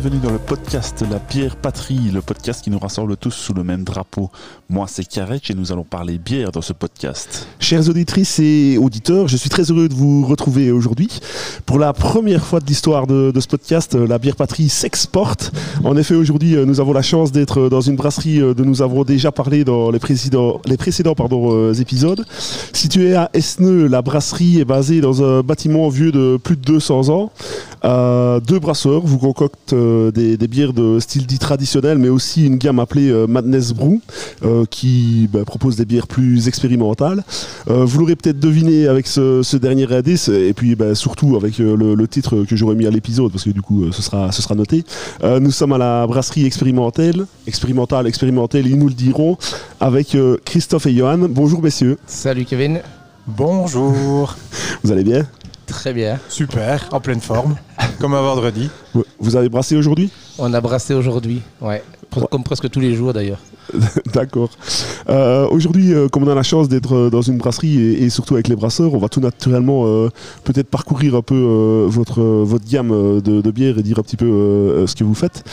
Bienvenue dans le podcast La Bière Patrie, le podcast qui nous rassemble tous sous le même drapeau. Moi, c'est Karek et nous allons parler bière dans ce podcast. Chères auditrices et auditeurs, je suis très heureux de vous retrouver aujourd'hui. Pour la première fois de l'histoire de, ce podcast, La Bière Patrie s'exporte. En effet, aujourd'hui, nous avons la chance d'être dans une brasserie dont nous avons déjà parlé dans les précédents, euh, épisodes. Située à Esneux, la brasserie est basée dans un bâtiment vieux de plus de 200 ans. Euh, deux brasseurs vous concoctent euh, des, des, bières de style dit traditionnel, mais aussi une gamme appelée euh, Madness Brew, euh, qui bah, propose des bières plus expérimentales. Euh, vous l'aurez peut-être deviné avec ce, ce, dernier indice, et puis bah, surtout avec le, le, titre que j'aurais mis à l'épisode, parce que du coup ce sera, ce sera noté. nous sommes à la brasserie expérimentale, expérimentale, expérimentale, ils nous le diront, avec Christophe et Johan. Bonjour messieurs. Salut Kevin. Bonjour. Vous allez bien? Très bien. Super, en pleine forme, comme un vendredi. Vous avez brassé aujourd'hui? On a brassé aujourd'hui, ouais. Comme presque tous les jours d'ailleurs. D'accord. Euh, Aujourd'hui, euh, comme on a la chance d'être euh, dans une brasserie et, et, surtout avec les brasseurs, on va tout naturellement euh, peut-être parcourir un peu votre, votre gamme de, de bières et dire un petit peu ce que vous faites.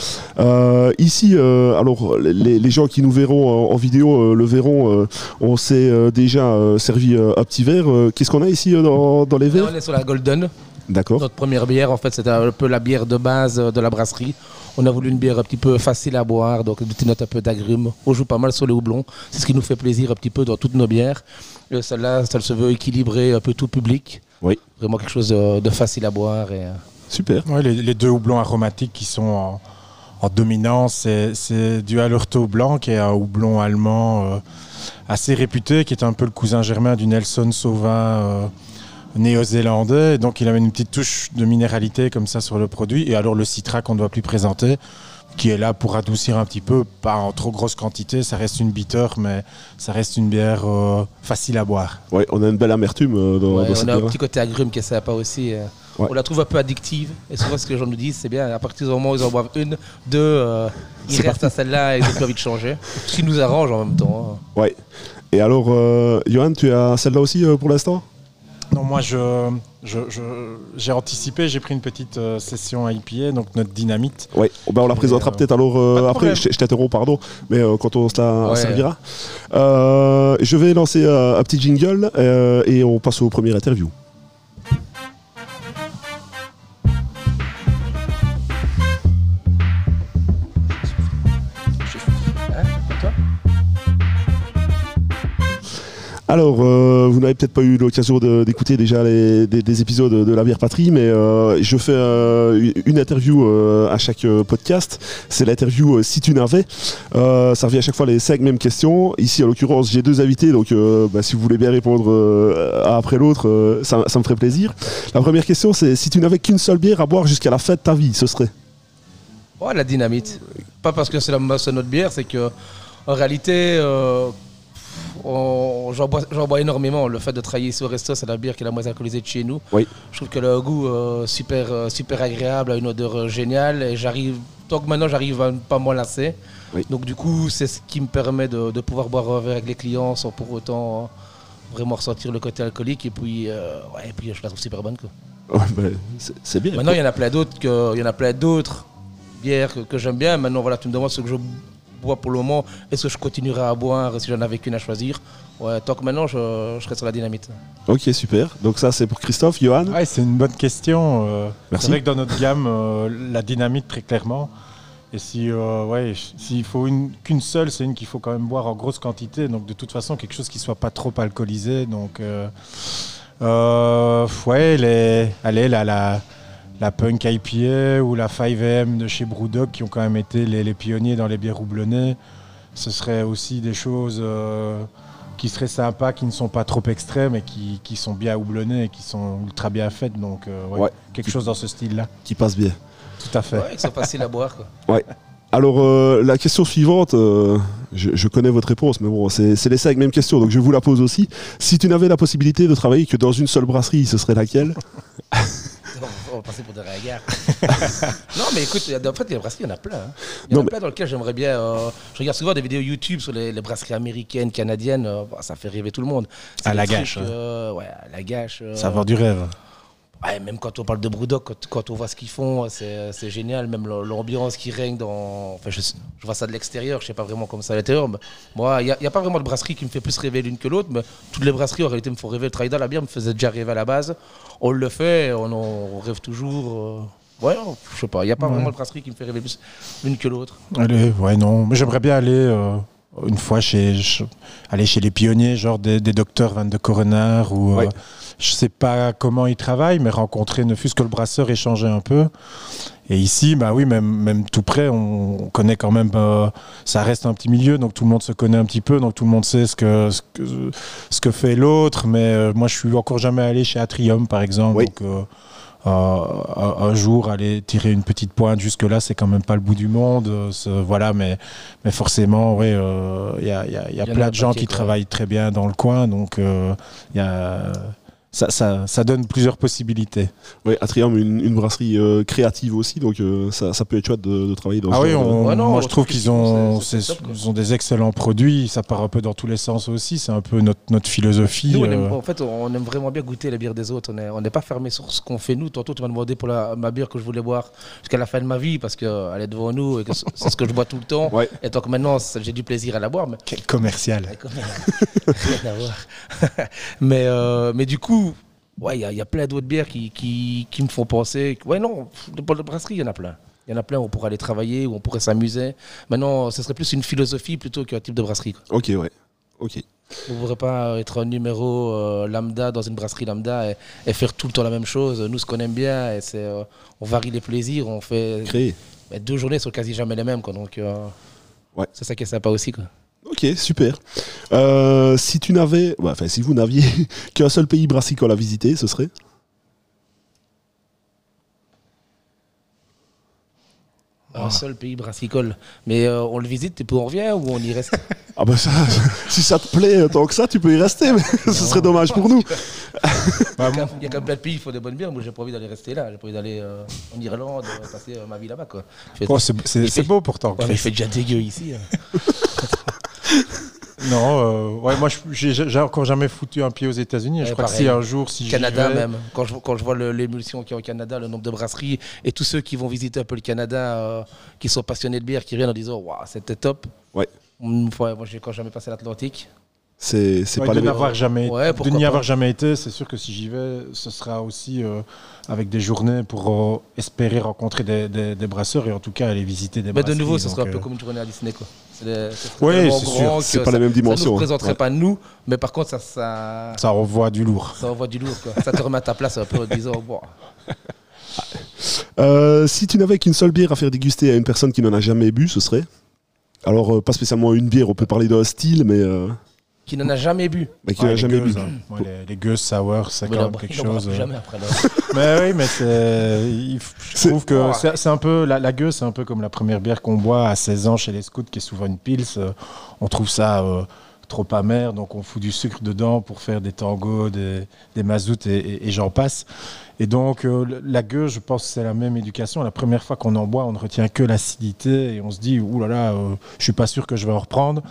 ici, alors les, les, gens qui nous verront en, en vidéo le verront, on s'est déjà servi un petit verre. Qu'est-ce qu'on a ici dans, dans les verres? Là, On est sur la Golden. D'accord. Notre première bière, en fait, c'était un peu la bière de base de la brasserie. On a voulu une bière un petit peu facile à boire, donc une petite note un peu d'agrumes. On joue pas mal sur les houblons. C'est ce qui nous fait plaisir un petit peu dans toutes nos bières. Celle-là, ça se veut équilibrer un peu tout public. Oui. Vraiment quelque chose de, de facile à boire. Et... euh, Super. Ouais, les, les, deux houblons aromatiques qui sont en, en dominance, c'est du Hallertau blanc qui est un houblon allemand euh, assez réputé, qui est un peu le cousin germain du Nelson Sauvin. Euh, néo-zélandais, donc il amène une petite touche de minéralité comme ça sur le produit. Et alors le citra qu'on ne doit plus présenter, qui est là pour adoucir un petit peu, pas en trop grosse quantité, ça reste une bitter, mais ça reste une bière euh, facile à boire. Ouais, on a une belle amertume euh, dans, ouais, dans cette On a un petit côté agrume qui est sympa aussi. euh. Ouais. On la trouve un peu addictive. Et souvent, ce que les gens nous disent, c'est bien, à partir du moment où ils en boivent une, deux, euh, ils restent à celle-là et ils ont plus envie de changer. Ce qui nous arrange en même temps. hein. Ouais. Et alors, euh, Johan, tu as celle-là aussi euh, pour l'instant? Non, moi, je, je, je, j'ai anticipé, j'ai pris une petite euh, session IPA, donc notre dynamite. Ouais, oh, ben on la présentera euh, peut-être alors euh, après, je, je t'interromps, pardon, mais euh, quand on se la Ouais. servira. Euh, je vais lancer euh, un petit jingle euh, et on passe au premier interview. Alors, euh, vous n'avez peut-être pas eu l'occasion d'écouter déjà des, des épisodes de La Bière Patrie, mais euh, je fais euh, une interview à chaque podcast. C'est l'interview Si tu n'avais. Ça revient à chaque fois les cinq mêmes questions. Ici, en l'occurrence, j'ai deux invités, donc bah, si vous voulez bien répondre euh, après l'autre, ça, ça me ferait plaisir. La première question, c'est si tu n'avais qu'une seule bière à boire jusqu'à la fin de ta vie, ce serait? Ouais, la dynamite. Pas parce que c'est notre bière, c'est que en réalité, j'en bois, énormément. Le fait de travailler ici au resto, c'est la bière qui est la moins alcoolisée de chez nous. Oui. Je trouve qu'elle a un goût euh, super, euh, super agréable, a une odeur euh, géniale. Et j'arrive, tant que maintenant, j'arrive à ne pas m'en lasser. Oui. Donc du coup, c'est ce qui me permet de, de pouvoir boire un verre avec les clients sans pour autant vraiment ressentir le côté alcoolique. Et puis, ouais, et puis je la trouve super bonne. Quoi. Bah, c'est- bien. Maintenant, il y en a plein d'autres que, il y en a plein d'autres bières que, que j'aime bien. Maintenant, voilà, tu me demandes ce que je bois pour le moment. Est-ce que je continuerai à boire si j'en avais qu'une à choisir? Ouais, tant que maintenant, je, je serai sur la dynamite. Ok, super. Donc ça, c'est pour Christophe, Johan? Ouais, c'est une bonne question. euh, Merci. c'est vrai que dans notre gamme, euh, la dynamite, très clairement. Et si, euh, ouais, s'il faut une qu'une seule, c'est une qu'il faut quand même boire en grosse quantité. Donc de toute façon, quelque chose qui soit pas trop alcoolisé. Donc, euh, euh, ouais, les, allez, la, la, la Punk IPA ou la 5M de chez Brewdog qui ont quand même été les, les pionniers dans les bières houblonnées. Ce serait aussi des choses euh, qui seraient sympas, qui ne sont pas trop extrêmes et qui, qui sont bien houblonnées et qui sont ultra bien faites. Donc, euh, ouais, Ouais. quelque chose dans ce style-là. Qui passe bien. Tout à fait. Ouais, que c'est facile à boire. Quoi. Alors, euh, la question suivante, euh, je, je connais votre réponse, mais bon, c'est les cinq mêmes questions, donc je vous la pose aussi. Si tu n'avais la possibilité de travailler que dans une seule brasserie, ce serait laquelle? On va passer pour des regards. non, mais écoute, il y a- en fait, les brasseries, il y en a plein. hein. Il y en a plein dans lesquelles j'aimerais bien. euh, je regarde souvent des vidéos YouTube sur les, les brasseries américaines, canadiennes. euh, bah, ça fait rêver tout le monde. À la trucs, gâche, hein. euh, ouais, à la gâche. Ça va avoir du rêve. Ouais, même quand on parle de Brewdog, quand, quand on voit ce qu'ils font, c'est génial. Même l'am- l'ambiance qui règne dans. Enfin, je, je vois ça de l'extérieur, je sais pas vraiment comment ça à l'intérieur. Moi, il n'y a, pas vraiment de brasserie qui me fait plus rêver l'une que l'autre, mais toutes les brasseries en réalité me font rêver. Le dans la bière me faisait déjà rêver à la base. On le fait, on, en- on rêve toujours. euh, Ouais, non, je sais pas, il n'y a pas vraiment de brasserie qui me fait rêver plus l'une que l'autre. Allez, ouais, non. Mais j'aimerais bien aller euh, une fois chez, ch- aller chez les pionniers, genre des, des docteurs Van de Coroner, ou euh. Je sais pas comment ils travaillent, mais rencontrer ne fût-ce que le brasseur, échanger un peu. Et ici, bah oui, même, même tout près, on, on connaît quand même. euh, ça reste un petit milieu, donc tout le monde se connaît un petit peu, donc tout le monde sait ce que, ce que, ce que fait l'autre. Mais euh, moi, je suis encore jamais allé chez Atrium, par exemple. Oui. Donc, euh, euh, un, un jour, aller tirer une petite pointe jusque-là, c'est quand même pas le bout du monde. euh, voilà, mais, mais forcément, ouais, euh, il y a, il y a- y a y plein de gens qui quoi. travaillent très bien dans le coin, donc euh, il y a, ça, ça, ça donne plusieurs possibilités. Ouais, Atrium, une, une brasserie euh, créative aussi, donc euh, ça, ça peut être chouette de, de travailler dans Ah ce oui, genre de- on- Ouais, non, moi je trouve qu'ils ont, top, ils ont des excellents produits, ça part un peu dans tous les sens aussi, c'est un peu notre, notre philosophie. Nous, on aime, euh, en fait, on aime vraiment bien goûter la bière des autres. On n'est pas fermé sur ce qu'on fait nous. Tantôt, tu m'as demandé pour la, ma bière que je voulais boire jusqu'à la fin de ma vie parce qu'elle est devant nous et que c'est ce que je bois tout le temps. Ouais. Et donc maintenant, ça- j'ai du plaisir à la boire. Mais, Quel commercial. mais, euh, mais du coup, ouais, il y, a- il y a plein d'autres bières qui, qui, qui me font penser. Ouais, non, de, de brasserie, il y en a plein. Il y en a plein où on pourrait aller travailler, où on pourrait s'amuser. Maintenant, ce serait plus une philosophie plutôt qu'un type de brasserie. quoi. Ok, ouais. Ok. Vous ne pourrez pas être un numéro euh, lambda dans une brasserie lambda et, et faire tout le temps la même chose. Nous, ce qu'on aime bien, c'est, euh, on varie les plaisirs. On fait Créé. mais deux journées sont quasi jamais les mêmes. Quoi, donc, euh, Ouais. c'est ça qui est sympa aussi. Quoi. Ok, super. Euh, si tu n'avais, ouais, enfin, si vous n'aviez qu'un seul pays brassicole à visiter, ce serait? Un seul pays brassicole. Mais euh, on le visite et puis on revient ou on y reste? Ah bah ça, si ça te plaît euh, tant que ça, tu peux y rester, mais ce serait dommage pour nous. Bah, Il y a- il y a quand même plein de pays qui font des bonnes bières. Moi, j'ai pas envie d'aller rester là. J'ai pas envie d'aller euh, en Irlande, passer euh, ma vie là-bas. Quoi. Il oh, c'est il beau pourtant. Ouais, mais il fait déjà dégueu ici. hein. Non, euh, ouais, moi je- j'ai encore jamais foutu un pied aux États-Unis. Ouais, je crois pareil. que si un jour, si j'y Canada vais- même. Quand je, quand je vois l'émulsion qu'il y a au Canada, le nombre de brasseries et tous ceux qui vont visiter un peu le Canada, euh, qui sont passionnés de bière, qui viennent en disant Waouh, c'était top. Ouais. Fois, moi, j'ai quand jamais passé l'Atlantique. C'est Ouais, pas de les mêmes. n'avoir jamais, Ouais, de n'y pas. avoir jamais été, c'est sûr que si j'y vais, ce sera aussi euh, avec des journées pour euh, espérer rencontrer des, des- des brasseurs et en tout cas aller visiter des Mais de nouveau, ce sera un peu euh, comme une journée à Disney. Quoi. C'est tellement c'est sûr. C'est pas ça- la même Ça ne dimension. nous hein. représenterait Ouais. pas nous, mais par contre, ça, ça, Ça envoie du lourd. ça envoie du lourd. Quoi. ça te remet à ta place un peu en disant Wow. Euh, si tu n'avais qu'une seule bière à faire déguster à une personne qui n'en a jamais bu, ce serait Alors, euh, pas spécialement une bière, on peut parler d'un style, mais euh, Qui n'en a jamais bu. bah, qui Ouais, n'en a les jamais bu. hein. Ouais, les, les gueuses sour, c'est Mais quand même quelque chose. euh, jamais après. Mais oui, mais Je trouve que c'est c'est un peu. La, la gueuse, c'est un peu comme la première bière qu'on boit à 16 ans chez les scouts, qui est souvent une pils. Euh, On trouve ça euh, trop amer, donc on fout du sucre dedans pour faire des tangos, des, des mazoutes et, j'en passe. Et donc, euh, la gueuse, je pense que c'est la même éducation. La première fois qu'on en boit, on ne retient que l'acidité et on se dit, ouh là là, euh, je suis pas sûr que je vais en reprendre.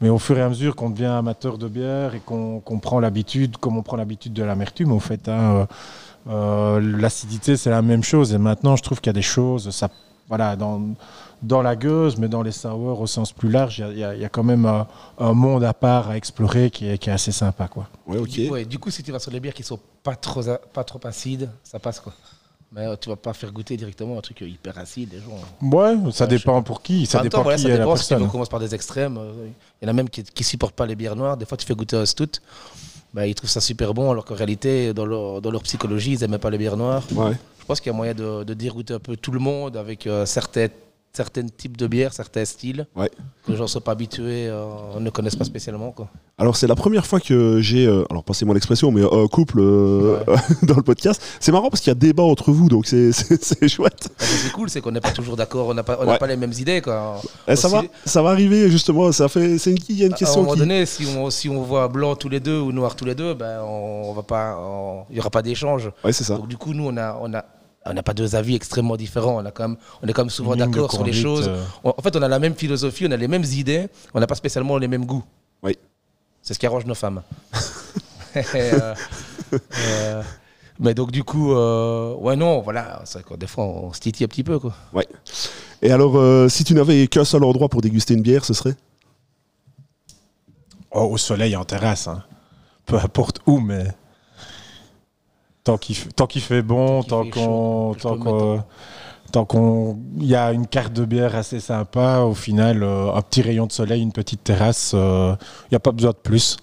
Mais au fur et à mesure qu'on devient amateur de bière et qu'on qu'on prend l'habitude, comme on prend l'habitude de l'amertume, au fait, hein, euh, euh, l'acidité, c'est la même chose. Et maintenant, je trouve qu'il y a des choses, ça, voilà, dans, dans la gueuse, mais dans les sours au sens plus large, il y a- y, y quand même un, un monde à part à explorer qui est, qui est assez sympa. Quoi. Ouais, ok. Ouais, du coup, si tu vas sur les bières qui sont pas trop, a- pas trop acides, ça passe quoi. Mais euh, tu vas pas faire goûter directement un truc euh, hyper acide. Les gens. Ouais, ça Ouais, dépend pour qui, ça dépend temps, voilà, qui ça est la dépend. Si tu veux, personne. on commence par des extrêmes. euh, Il y en a même qui, qui supportent pas les bières noires. Des fois, tu fais goûter un stout. Bah, ils trouvent ça super bon, alors qu'en réalité, dans leur, dans leur psychologie, ils n'aimaient pas les bières noires. Ouais. Je pense qu'il y a moyen de, de dérouter un peu tout le monde avec euh, certains, certains types de bières, certains styles Ouais. que les gens ne sont pas habitués, euh, ne connaissent pas spécialement. Quoi. Alors, c'est la première fois que j'ai, euh, alors passez-moi l'expression, mais un couple euh, dans le podcast. C'est marrant parce qu'il y a débat entre vous, donc c'est- chouette. Et C'est cool, c'est qu'on n'est pas toujours d'accord, on n'a pas, on Ouais. pas les mêmes idées. Quoi. Eh, ça, va, ça va arriver, justement. Ça fait, c'est une, il y a une À un question moment qui. donné, si on, si on voit blanc tous les deux ou noir tous les deux, ben on, on va pas, on- il n'y aura pas d'échange. Ouais, c'est ça. Donc du coup, nous, on a, on a, on n'a pas deux avis extrêmement différents. On, a quand même, on est quand même souvent d'accord sur les choses. euh, On- en fait, on a la même philosophie, on a les mêmes idées, on n'a pas spécialement les mêmes goûts. Oui. C'est ce qui arrange nos femmes. Euh, euh, Mais donc du coup, euh, ouais non, voilà, c'est quoi, des fois on se titille un petit peu quoi. Ouais. Et alors, euh, si tu n'avais qu'un seul endroit pour déguster une bière, ce serait? Oh, au soleil en terrasse, hein. peu importe où, mais tant qu'il f- tant qu'il fait bon, Tant qu'on tant qu'on tant qu'on y a une carte de bière assez sympa, au final euh, un petit rayon de soleil, une petite terrasse, euh, il n'y a pas besoin de plus.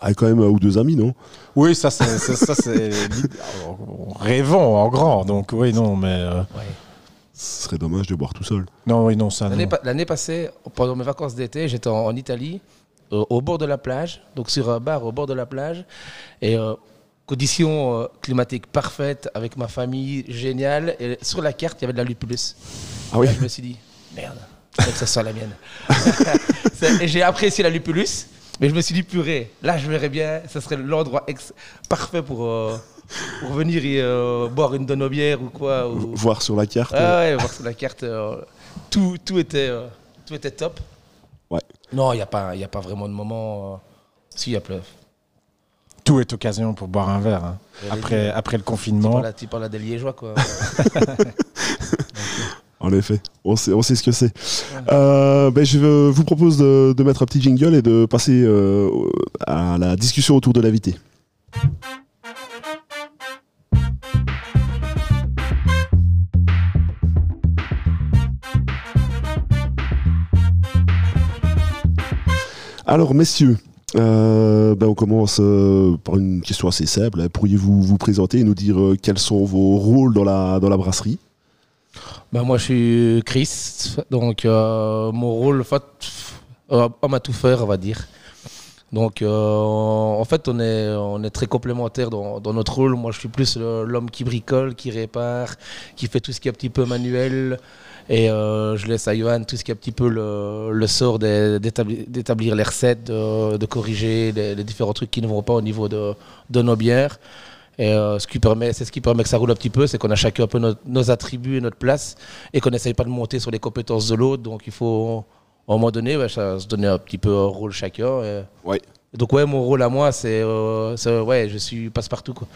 Ah, quand même un ou deux amis, non? Oui, ça c'est ça c'est rêvons en grand, donc oui non mais euh, Ce serait dommage de boire tout seul. non oui non ça L'année pa- passée, pendant mes vacances d'été, j'étais en, en Italie, euh, au bord de la plage, donc sur un bar au bord de la plage, et euh, conditions euh, climatiques parfaites avec ma famille, génial. Et sur la carte, il y avait de la lupulus. Ah oui Là, je me suis dit, merde, faut que ça soit la mienne. J'ai apprécié la lupulus, mais je me suis dit, purée, là je verrais bien, ça serait l'endroit ex- parfait pour, euh, pour venir et euh, boire une de nos bières ou quoi. Ou... Voir sur la carte. Ah ouais, voir sur la carte, euh, tout, tout, était, euh, tout était top. Ouais. Non, il n'y a, pas- y a pas vraiment de moment. euh, Si, il y a plein. Tout est occasion pour boire un verre. hein. Après après le confinement. tu parles à des Liégeois, quoi. En effet, on sait, on sait ce que c'est. Euh, ben, je vous propose de, de mettre un petit jingle et de passer euh, à la discussion autour de l'invité. Alors, messieurs, euh, ben, on commence euh, par une question assez simple. hein. Pourriez-vous vous présenter et nous dire euh, quels sont vos rôles dans la, dans la brasserie? Ben, moi, je suis Chris, donc mon rôle, en fait, homme à tout faire, on va dire. Donc, en fait, on est, on est très complémentaires dans, dans notre rôle. Moi, je suis plus l'homme qui bricole, qui répare, qui fait tout ce qui est un petit peu manuel. Et euh, je laisse à Johan tout ce qui est un petit peu le, le sort d'établir les recettes, de, de corriger les, les différents trucs qui ne vont pas au niveau de, de nos bières. Et euh, ce qui permet, c'est ce qui permet que ça roule un petit peu, c'est qu'on a chacun un peu nos, attributs et notre place, et qu'on n'essaye pas de monter sur les compétences de l'autre. Donc il faut, à un moment donné, ça, se donner un petit peu un rôle chacun. Ouais. Donc ouais, mon rôle à moi, c'est, euh, c'est, ouais, je suis passe-partout quoi.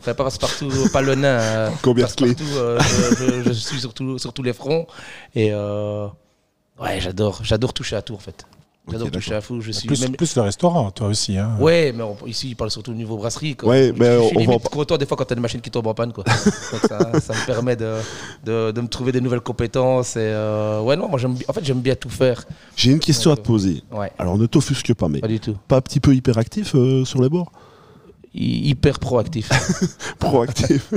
Enfin pas passe-partout, pas le nain. euh, Combien de clés euh, je, je- je suis sur, tout- sur tous les fronts. Et euh, ouais, j'adore, j'adore toucher à tout en fait. J'adore Ok, toucher à tout. Je suis Plus, même- plus le restaurant, toi aussi. Hein. Ouais, mais on- ici, il parle surtout au niveau brasserie. Quoi. Ouais, mais je suis limite content des fois quand t'as une machine qui tombe en panne. Quoi. Donc ça, ça me permet de, de, de me trouver des nouvelles compétences. Et euh, ouais, non, moi, en fait, j'aime bien tout faire. J'ai une question à te poser. Ouais, Alors ne t'offusque pas, mais pas du tout. pas un petit peu hyperactif euh, sur les bords? Hyper proactif. Proactif.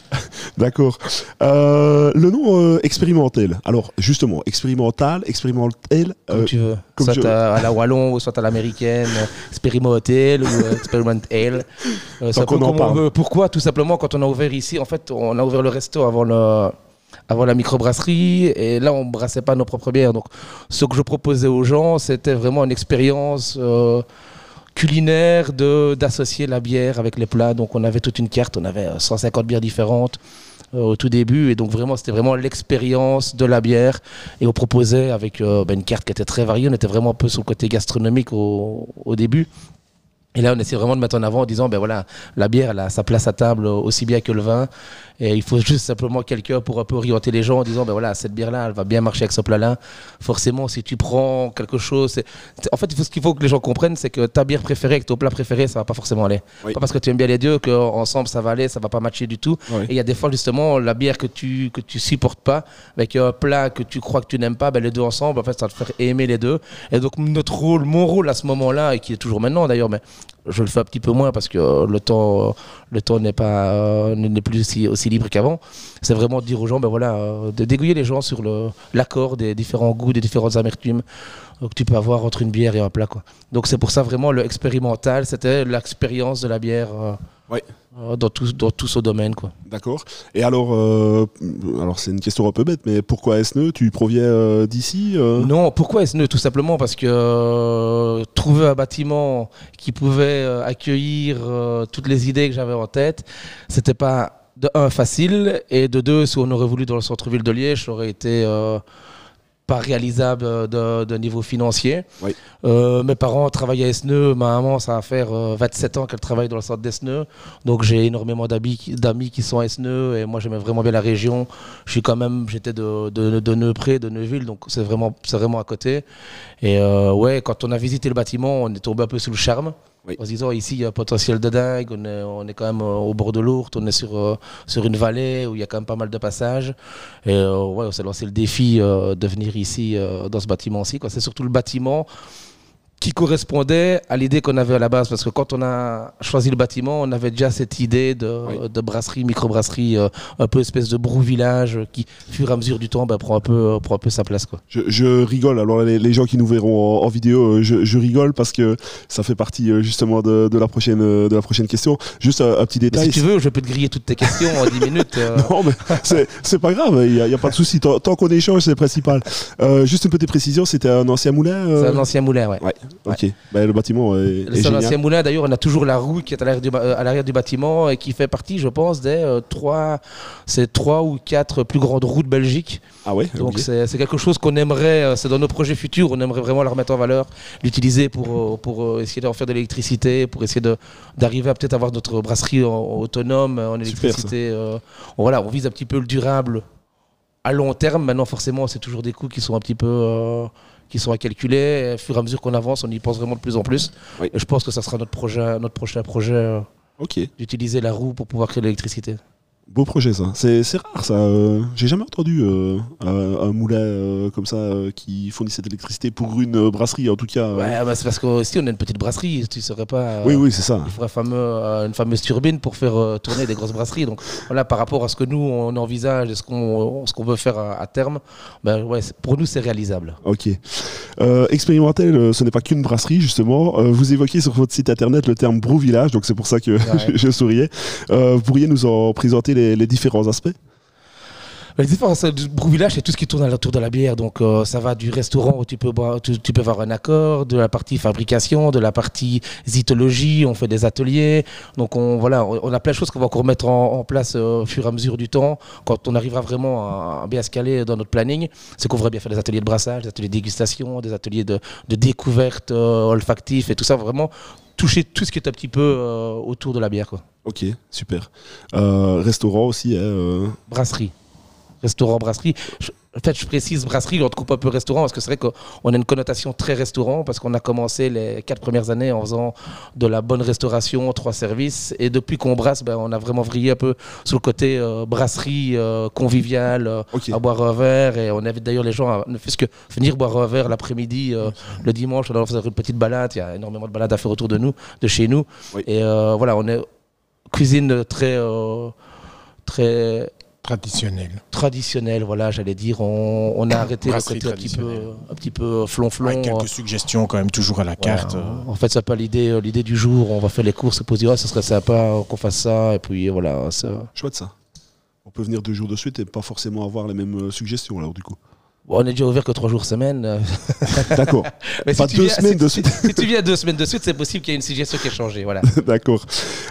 D'accord. Euh, le nom euh, expérimental. Alors justement, expérimental, expérimental. comme euh, tu veux. comme soit à, à la Wallon, ou soit à l'américaine, Experimental ou. Euh, ça peut en comme on parle. veut. Pourquoi? Tout simplement, quand on a ouvert ici, en fait, on a ouvert le resto avant le avant la microbrasserie et là on brassait pas nos propres bières donc ce que je proposais aux gens c'était vraiment une expérience culinaire de d'associer la bière avec les plats. Donc on avait toute une carte. On avait euh, 150 bières différentes euh, au tout début. Et donc vraiment c'était vraiment l'expérience de la bière. Et on proposait avec euh, ben, une carte qui était très variée. On était vraiment un peu sur le côté gastronomique au, au début et là on essaie vraiment de mettre en avant en disant ben voilà la bière elle a sa place à table aussi bien que le vin. Et il faut juste simplement quelqu'un pour un peu orienter les gens en disant ben voilà cette bière là elle va bien marcher avec ce plat là forcément si tu prends quelque chose c'est- en fait ce qu'il faut que les gens comprennent c'est que ta bière préférée avec ton plat préféré ça va pas forcément aller. Oui. pas parce que tu aimes bien les deux qu'ensemble ça va aller ça va pas matcher du tout. Ouais. et il y a des fois justement la bière que tu que tu supportes pas avec un plat que tu crois que tu n'aimes pas ben les deux ensemble en fait ça va te faire aimer les deux. Et donc notre rôle mon rôle à ce moment là et qui est toujours maintenant d'ailleurs mais je le fais un petit peu moins parce que euh, le temps le temps n'est pas euh, plus aussi, libre qu'avant. C'est vraiment de dire aux gens ben voilà euh, de déguiller les gens sur l'accord des différents goûts des différentes amertumes euh, que tu peux avoir entre une bière et un plat quoi. Donc c'est pour ça vraiment le expérimental c'était l'expérience de la bière euh, euh, dans tout dans tout ce domaine quoi. D'accord. Et alors, euh, alors c'est une question un peu bête, mais pourquoi Esneux Tu proviens euh, d'ici euh? Non, pourquoi Esneux Tout simplement parce que euh, trouver un bâtiment qui pouvait euh, accueillir euh, toutes les idées que j'avais en tête, c'était pas de un facile et de deux si on aurait voulu dans le centre-ville de Liège, ça aurait été euh, pas réalisable euh, de, de niveau financier. Oui. Euh, mes parents travaillent à Esneux. Ma maman, ça va faire euh, 27 ans qu'elle travaille dans le centre d'Esneux. Donc j'ai énormément d'amis qui- sont à Esneux et moi j'aimais vraiment bien la région. Je suis quand même, j'étais de, de, de Neupré, de Neuville, donc c'est vraiment, vraiment à côté. Et euh, ouais, quand on a visité le bâtiment, on est tombé un peu sous le charme. Oui. En se disant ici il y a un potentiel de dingue, on est, on est quand même euh, au bord de l'Ourthe, on est sur, euh, sur une vallée où il y a quand même pas mal de passages. Et euh, ouais, on s'est lancé le défi de venir ici dans ce bâtiment-ci. C'est surtout le bâtiment qui correspondait à l'idée qu'on avait à la base. Parce que quand on a choisi le bâtiment, on avait déjà cette idée de, Oui. de brasserie, microbrasserie, euh, un peu espèce de brou village euh, qui, fur et à mesure du temps, bah, prend, un peu, euh, prend un peu sa place. Quoi. Je, je rigole, alors les, les gens qui nous verront en, en vidéo, je, je rigole parce que ça fait partie justement de, de la, prochaine, de la prochaine question. Juste un, un petit Mais détail. si tu veux, je peux te griller toutes tes questions en 10 minutes. euh. Non, mais c'est- c'est pas grave, il n'y a, pas de souci. Tant, tant qu'on échange, c'est le principal. Euh, juste une petite précision, c'était un ancien moulin C'est un ancien moulin, ouais. Ouais, ok. Ben, le bâtiment est, est C'est un génial. ancien moulin. D'ailleurs, on a toujours la roue qui est à l'arrière du, ba- euh, du bâtiment et qui fait partie, je pense, des euh, trois, c'est trois ou quatre plus grandes roues de Belgique. Ah ouais Donc c'est quelque chose qu'on aimerait, euh, c'est dans nos projets futurs, on aimerait vraiment la remettre en valeur, l'utiliser pour, pour essayer d'en faire de l'électricité, pour essayer de- d'arriver à peut-être avoir notre brasserie en- autonome en Super, électricité. euh, voilà, on vise un petit peu le durable à long terme. Maintenant, forcément, c'est toujours des coûts qui sont un petit peu euh, qui sont à calculer. Et au fur et à mesure qu'on avance, on y pense vraiment de plus en plus. Oui. Et je pense que ça sera notre projet, notre prochain projet euh, Ok, d'utiliser la roue pour pouvoir créer de l'électricité. Beau projet ça. C'est rare ça. euh, J'ai jamais entendu euh, un, un moulin euh, comme ça qui fournissait de l'électricité pour une brasserie en tout cas. Ouais, bah, c'est parce qu'ici on a une petite brasserie. Tu saurais pas. euh, Oui, oui, c'est ça. Il faudrait fameux, une fameuse turbine pour faire tourner des grosses brasseries. Donc voilà, par rapport à ce que nous on envisage et ce qu'on ce qu'on veut faire à, à terme, ben, ouais, pour nous c'est réalisable. Ok. Expérimentel, ce n'est pas qu'une brasserie, justement. Vous évoquez sur votre site internet le terme brou village, donc c'est pour ça que je, je souriais. Vous pourriez nous en présenter les, les différents aspects La différence du Brou Village, c'est tout ce qui tourne autour de la bière. Donc, euh, ça va du restaurant où tu peux, boire, tu, peux avoir un accord, de la partie fabrication, de la partie zytologie. On fait des ateliers. Donc, on, voilà, on a plein de choses qu'on va encore mettre en, place euh, au fur et à mesure du temps. Quand on arrivera vraiment à, bien se caler dans notre planning, c'est qu'on voudrait bien faire des ateliers de brassage, des ateliers de dégustation, des ateliers de, de découverte euh, olfactif et tout ça. Vraiment toucher tout ce qui est un petit peu euh, autour de la bière. Quoi. Ok, super. Euh, restaurant aussi, hein, euh, brasserie. Restaurant, brasserie. Je- en fait, je précise brasserie, on coupe un peu restaurant parce que c'est vrai qu'on a une connotation très restaurant parce qu'on a commencé les quatre premières années en faisant de la bonne restauration, trois services. Et depuis qu'on brasse, ben, on a vraiment vrillé un peu sur le côté euh, brasserie euh, conviviale, euh, à boire un verre. Et on invite d'ailleurs les gens à ne que venir boire un verre l'après-midi, euh, le dimanche, on va faire une petite balade. Il y a énormément de balades à faire autour de nous, de chez nous. Oui. Et voilà, on est cuisine très. très Traditionnel. traditionnel, voilà, j'allais dire. On, on a arrêté le côté un petit peu, un petit peu flonflon. Avec quelques euh, suggestions quand même toujours à la voilà, carte. euh. en- fait, c'est pas l'idée, euh, l'idée du jour. On va faire les courses et poser, ah, ce serait sympa qu'on fasse ça. Et puis voilà. ça- chouette ça. On peut venir deux jours de suite et pas forcément avoir les mêmes suggestions alors du coup. Bon, on est déjà ouvert que trois jours semaine. euh. D'accord, Mais Pas tu deux viens- semaines si- de si- suite. Si tu viens deux semaines de suite, c'est possible qu'il y ait une suggestion qui ait changé. Voilà. d'accord.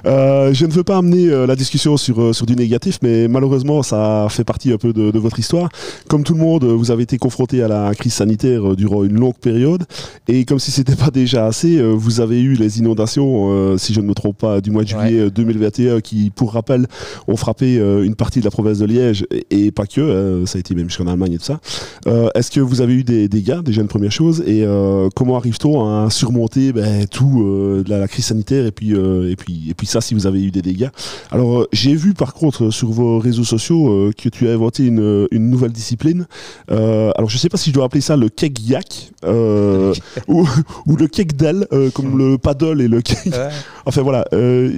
Euh, je ne veux pas amener euh, la discussion sur, sur du négatif, mais malheureusement ça fait partie un peu de, de votre histoire. Comme tout le monde, vous avez été confronté à la crise sanitaire durant une longue période, et comme si c'était pas déjà assez, vous avez eu les inondations, euh, si je ne me trompe pas, du mois de juillet euh, 2021, qui, pour rappel, ont frappé une partie de la province de Liège, et, et pas que, euh, ça a été même jusqu'en Allemagne et tout ça. Euh, Est-ce que vous avez eu des dégâts, déjà une première chose, et euh, comment arrive-t-on à surmonter ben, tout euh, la, la crise sanitaire et puis, euh, et puis et puis ça si vous avez eu des dégâts? Alors j'ai vu par contre sur vos réseaux sociaux euh, que tu as inventé une, une nouvelle discipline. Euh, alors je sais pas si je dois appeler ça le keg yak euh, ou, ou le keg del euh, comme le paddle et le keg. Enfin voilà, euh,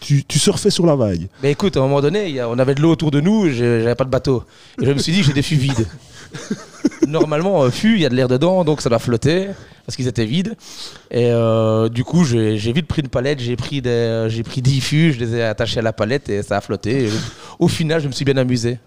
tu, tu surfais sur la vague. Mais écoute, à un moment donné, on avait de l'eau autour de nous, j'avais pas de bateau. Et je me suis dit, j'ai des fûts vides. Normalement, un fût, il y a de l'air dedans, donc ça doit flotter, parce qu'ils étaient vides. Et euh, du coup, j'ai vite pris une palette, j'ai pris, des, j'ai pris 10 fûts, je les ai attachés à la palette et ça a flotté. Au final, je me suis bien amusé.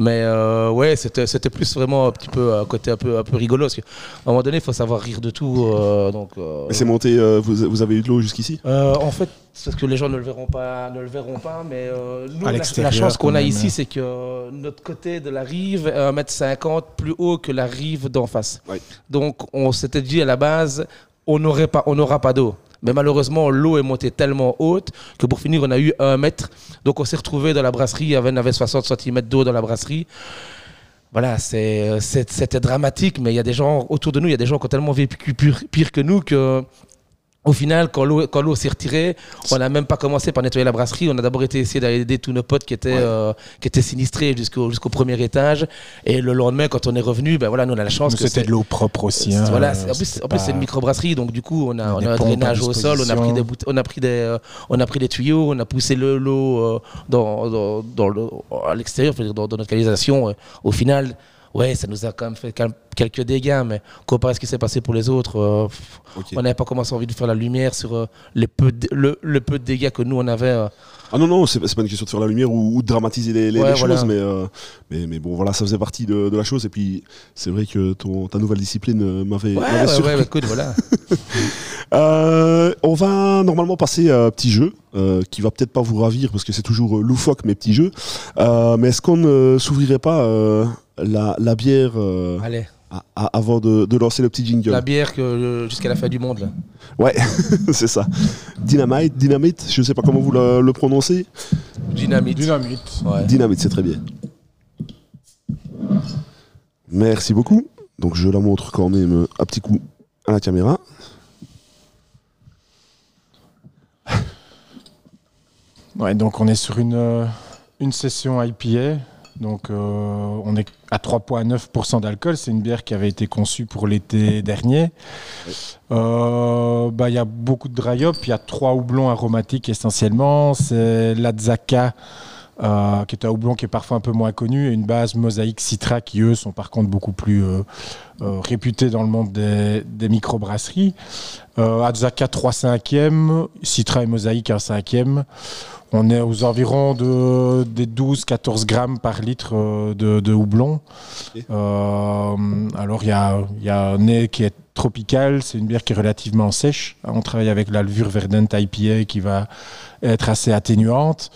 Mais euh, ouais, c'était c'était plus vraiment un petit peu un côté un peu un peu rigolo parce qu'à un moment donné, il faut savoir rire de tout. euh, donc. euh, Mais c'est monté, euh, vous, vous avez eu de l'eau jusqu'ici? Euh, en fait, c'est ce que les gens ne le verront pas, ne le verront pas, mais euh, nous, la, chance qu'on a ici, c'est que notre côté de la rive est à 1m50 plus haut que la rive d'en face. Ouais. Donc, on s'était dit à la base, on n'aurait pas, on n'aura pas d'eau. Mais malheureusement, l'eau est montée tellement haute que pour finir, on a eu un mètre. Donc, on s'est retrouvé dans la brasserie, on avait 60 cm d'eau dans la brasserie. Voilà, c'était dramatique, mais il y a des gens autour de nous, il y a des gens qui ont tellement vécu pire, pire que nous que, au final, quand l'eau s'est retirée, on n'a même pas commencé par nettoyer la brasserie. On a d'abord été essayer d'aider tous nos potes qui étaient, euh, qui étaient sinistrés jusqu'au jusqu'au premier étage. Et le lendemain, quand on est revenu, ben voilà, nous on a la chance C'était de l'eau propre aussi. hein, voilà, en plus, c'est en plus, c'est une pas- microbrasserie, donc du coup, on a, on a un drainage au sol, on a pris des, on a pris des, euh, on a pris des tuyaux, on a poussé le- l'eau euh, dans, dans, dans le, à l'extérieur, dans, dans notre canalisation. Au final, ouais, ça nous a quand même fait quel- quelques dégâts, mais comparé à ce qui s'est passé pour les autres, euh, on n'avait pas commencé envie de faire la lumière sur euh, les peu de- le, le peu de dégâts que nous on avait. euh. Ah non, non, c'est pas une question de faire la lumière ou, ou de dramatiser les, les- Ouais, les voilà. choses, mais, mais, mais bon, voilà, ça faisait partie de, de la chose. Et puis, c'est vrai que ton, ta nouvelle discipline m'avait Ouais, ouais, ouais, écoute, voilà. On va normalement passer à un petit jeu qui va peut-être pas vous ravir parce que c'est toujours loufoque mes petits jeux. Mais est-ce qu'on ne s'ouvrirait pas la, la bière euh, Allez, a- a- avant de, de lancer le petit jingle la bière que euh, jusqu'à la fin du monde. Là. Ouais, c'est ça. Dynamite, dynamite, je sais pas comment vous le, le prononcez. Dynamite. Dynamite. Ouais. Dynamite, c'est très bien. Merci beaucoup. Donc je la montre quand même un petit coup à la caméra. Ouais, donc on est sur une, euh, une session IPA. Donc euh, on est à 3,9% d'alcool. C'est une bière qui avait été conçue pour l'été dernier. Euh, bah, Il y a beaucoup de dry hop. Il y a trois houblons aromatiques essentiellement. C'est l'Adzaka. euh, qui est un houblon qui est parfois un peu moins connu, et une base mosaïque Citra qui, eux, sont par contre beaucoup plus euh, euh, réputés dans le monde des, des microbrasseries. Adzaka 3 5e, Citra et Mosaïque 1 5e. On est aux environs de, des 12-14 grammes par litre euh, de, de houblon. Euh, alors, il y a, y a un nez qui est tropical, c'est une bière qui est relativement sèche. On travaille avec la levure Verdant IPA qui va être assez atténuante.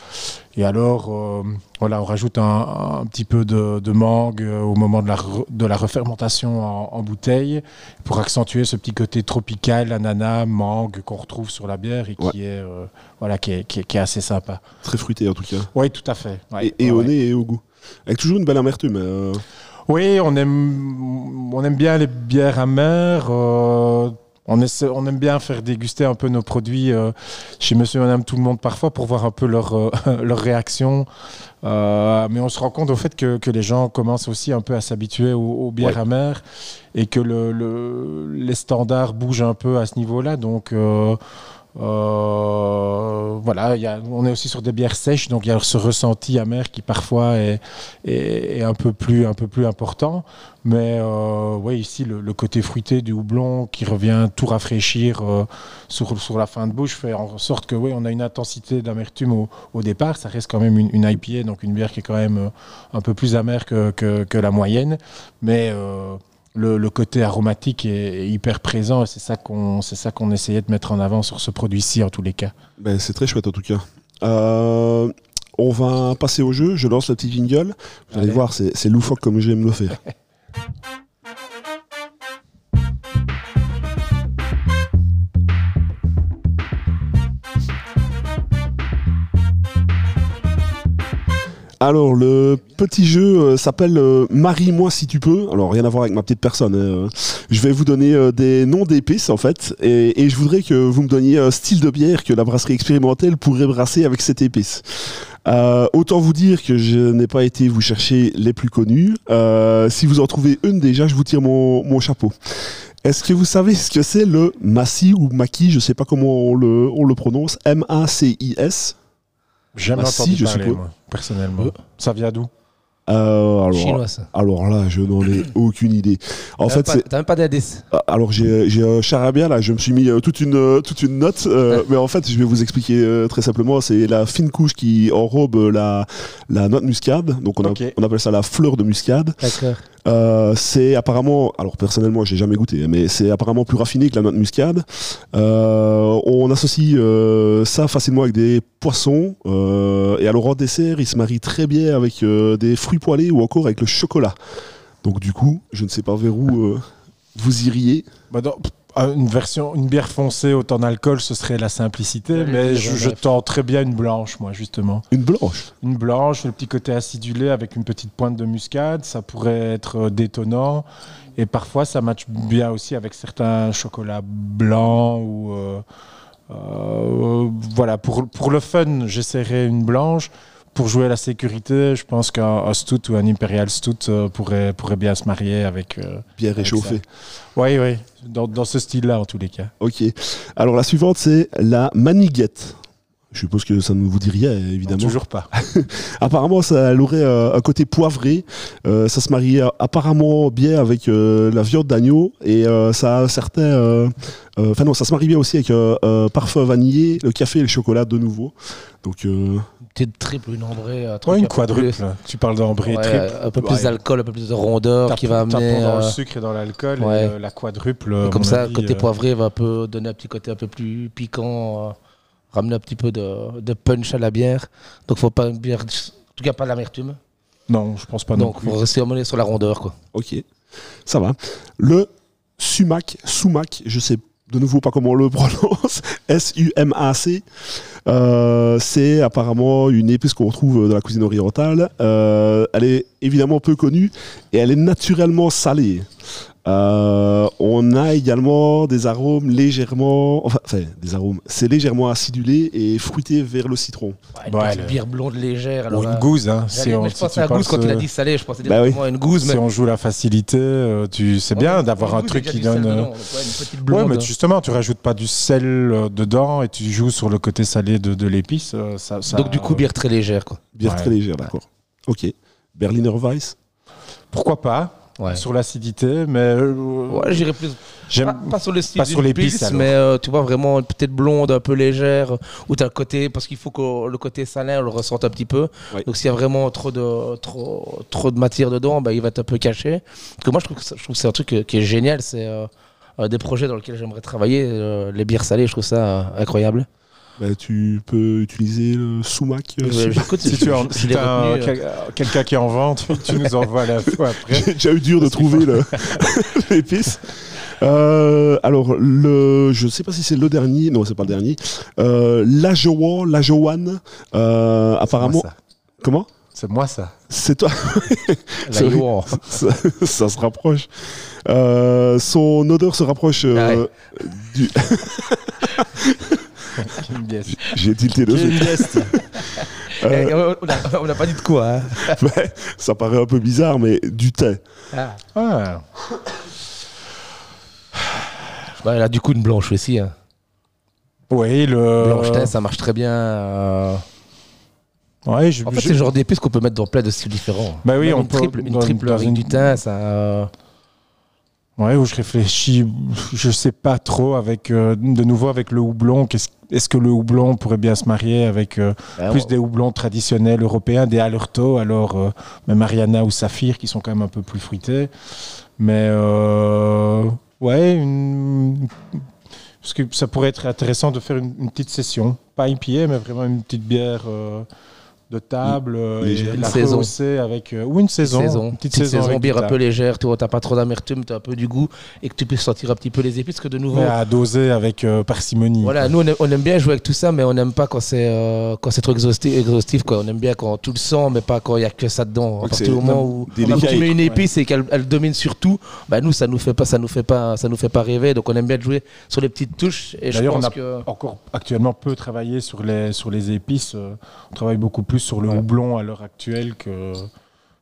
Et alors, euh, voilà, on rajoute un, un petit peu de, de mangue euh, au moment de la, re- de la refermentation en, en bouteille pour accentuer ce petit côté tropical, ananas, mangue qu'on retrouve sur la bière et qui, Ouais. est, euh, voilà, qui, est, qui, est, qui est assez sympa. Très fruité en tout cas. Oui, tout à fait. Ouais, et et ouais, au nez et au goût. Avec toujours une belle amertume. euh, Oui, on aime, on aime bien les bières amères. euh, on, essaie- on aime bien faire déguster un peu nos produits euh, chez Monsieur et Madame Tout le Monde parfois pour voir un peu leur, euh, leur réaction. Euh, mais on se rend compte au fait que, que les gens commencent aussi un peu à s'habituer aux, aux bières Ouais. amères et que le, le- les standards bougent un peu à ce niveau-là. Donc euh, voilà, on est aussi sur des bières sèches, donc il y a ce ressenti amer qui parfois est, un, peu plus, un peu plus important. Mais euh, ici, le, côté fruité du houblon qui revient tout rafraîchir euh, sur, la fin de bouche fait en sorte que oui, on a une intensité d'amertume au, départ. Ça reste quand même une, IPA, donc une bière qui est quand même euh, un peu plus amère que, que, la moyenne. Mais le, le côté aromatique est, est hyper présent et c'est ça qu'on c'est ça qu'on essayait de mettre en avant sur ce produit-ci en tous les cas. ben, c'est très chouette en tout cas. Euh, on va passer au jeu. Je lance le petit jingle. Vous allez Allez. voir, c'est c'est loufoque comme j'aime le faire. Alors, le petit jeu euh, s'appelle euh, Marie-moi si tu peux. Alors, rien à voir avec ma petite personne. hein. Je vais vous donner euh, des noms d'épices, en fait. Et, je voudrais que vous me donniez un style de bière que la brasserie expérimentale pourrait brasser avec cette épice. Euh, autant vous dire que je n'ai pas été vous chercher les plus connus. Euh, si vous en trouvez une déjà, je vous tire mon, chapeau. Est-ce que vous savez ce que c'est le Massi ou Maki? Je sais pas comment on le, on le prononce. M-A-C-I-S. Jamais Bah, si, entendu je parler, suppose. moi, personnellement. Euh. Ça vient d'où? Euh, alors, Chinois, ça. alors là, je n'en ai aucune idée. En T'as fait, même pas- c'est T'as même pas d'indice. Ah, Alors j'ai un charabia là, je me suis mis euh, toute une toute une note, euh, mais en fait je vais vous expliquer euh, très simplement. C'est la fine couche qui enrobe la la noix de muscade, donc on, a- on appelle ça la fleur de muscade. Euh, c'est apparemment, alors personnellement j'ai jamais goûté, mais c'est apparemment plus raffiné que la noix de muscade. Euh, on associe euh, ça facilement avec des poissons et alors en dessert il se marie très bien avec des fruits poêlés ou encore avec le chocolat. Donc du coup, je ne sais pas vers où vous iriez. Bah, une version, une bière foncée haute en alcool, ce serait la simplicité, mais je, je tends très bien une blanche, moi, justement. Une blanche? Une blanche, le petit côté acidulé avec une petite pointe de muscade, ça pourrait être euh, détonnant. Et parfois, ça matche bien aussi avec certains chocolats blancs ou. euh, euh, voilà, pour, pour le fun, j'essaierai une blanche. Pour jouer à la sécurité, je pense qu'un un stout ou un imperial stout euh, pourrait, pourrait bien se marier avec. euh, bien réchauffé. Oui, oui, dans, dans ce style-là en tous les cas. Ok. Alors la suivante, c'est la maniguette. Je suppose que ça ne vous dit rien, évidemment. Toujours pas. Apparemment, ça elle aurait euh, un côté poivré. Euh, ça se marie euh, apparemment bien avec euh, la viande d'agneau et euh, ça a certains. euh, euh, Enfin non, ça se marie bien aussi avec euh, un parfum vanillé, le café et le chocolat de nouveau. Donc euh, Petite triple, une ambrée. un Ouais, une quadruple. plus- Tu parles d'ambré Ouais, triple. un peu plus Ouais. d'alcool, un peu plus de rondeur qui va amener. dans le sucre et dans l'alcool. euh, la quadruple. et comme ça, avis, côté euh, poivré va un peu donner un petit côté un peu plus piquant, euh, ramener un petit peu de, de punch à la bière. Donc faut pas une bière, en tout cas pas l'amertume. Non, je pense pas non Donc plus. faut rester emmené sur la rondeur quoi. ok, ça va. Le sumac, sumac, je sais de nouveau pas comment on le prononce. S-U-M-A-C. Euh, c'est apparemment une épice qu'on retrouve dans la cuisine orientale. Euh, elle est évidemment peu connue et elle est naturellement salée. Euh, on a également des arômes légèrement, enfin, enfin, des arômes, c'est légèrement acidulé et fruité vers le citron. Ouais, une Ouais, petite le- bière blonde légère. Ou une gousse. Hein, si on, mais je si pensais tu à gousse penses, quand il a euh, dit salé. Je pensais Bah oui. à une gousse. Si on joue la facilité, euh, tu... c'est bien d'avoir un truc qui donne. euh, Ouais, Ouais, mais justement, tu rajoutes pas du sel dedans et tu joues sur le côté salé de, de l'épice. ça, ça- Donc du coup, bière très légère quoi. Bière Ouais. très légère, d'accord. Ok. Berliner Weiss? Pourquoi pas? Ouais. sur l'acidité, mais euh, Ouais, j'irais plus. Pas, pas sur le style pas sur Pils, mais euh, tu vois vraiment peut-être blonde, un peu légère, où tu as le côté, parce qu'il faut que le côté salin, on le ressente un petit peu. Oui. Donc s'il y a vraiment trop de, trop, trop de matière dedans, bah, il va être un peu caché. Parce que moi, je trouve que, ça- je trouve que c'est un truc euh, qui est génial. C'est euh, euh, des projets dans lesquels j'aimerais travailler. euh, les bières salées, je trouve ça euh, incroyable. Bah, tu peux utiliser le sumac. euh, Ouais, Si tu as, je- je si retenu, euh, quel- quelqu'un qui en vend, tu, tu nous envoies l'info après. J'ai déjà eu dur de trouver le- l'épice. Euh, alors, le, je ne sais pas si c'est le dernier. Non, c'est pas le dernier. Euh, Lajoan, Lajoan, euh, apparemment. C'est moi, ça. Comment? C'est moi ça. C'est toi. la. Yoan. ça, ça se rapproche. Euh, son odeur se rapproche euh, du. J'ai tilté. Euh, Eh, on n'a pas dit de quoi. hein. ça paraît un peu bizarre, mais du thé. Ah. Ah. Bah, elle a du coup une blanche aussi. Hein. Oui, le. Blanche thé, ça marche très bien. euh, Ouais, je, En fait, je- c'est le genre d'épices qu'on peut mettre dans plein de styles différents. Bah oui, Même on une peut- triple, une dans- triple une- du thym, ça. Ouais, où je réfléchis, je sais pas trop avec euh, de nouveau avec le houblon. Est-ce que le houblon pourrait bien se marier avec euh, Ah, plus des houblons traditionnels européens, des Alerto, alors euh, même Mariana ou Saphir qui sont quand même un peu plus fruités. Mais euh, ouais, une- parce que ça pourrait être intéressant de faire une, une petite session, pas IPA, mais vraiment une petite bière. De table euh, et Une la saison. rehausser avec euh, ou une saison, saison. une petite saison, avec bière un peu légère, tu vois, t'as pas trop d'amertume, tu as un peu du goût et que tu puisses sentir un petit peu les épices. Que de nouveau, mais à doser avec euh, parcimonie. voilà, nous on aime, on aime bien jouer avec tout ça, mais on n'aime pas quand c'est euh, quand c'est trop exhaustif, exhaustif, quoi. On aime bien quand tout le sent, mais pas quand il y a que ça dedans. À Donc partir c'est du moment où tu mets une épice et qu'elle elle domine sur tout, bah nous ça nous fait pas, ça nous fait pas, ça nous fait pas rêver. Donc on aime bien jouer sur les petites touches. Et D'ailleurs, on a que encore actuellement peu travaillé sur les, sur les épices. On travaille beaucoup plus sur le Ouais. houblon à l'heure actuelle que,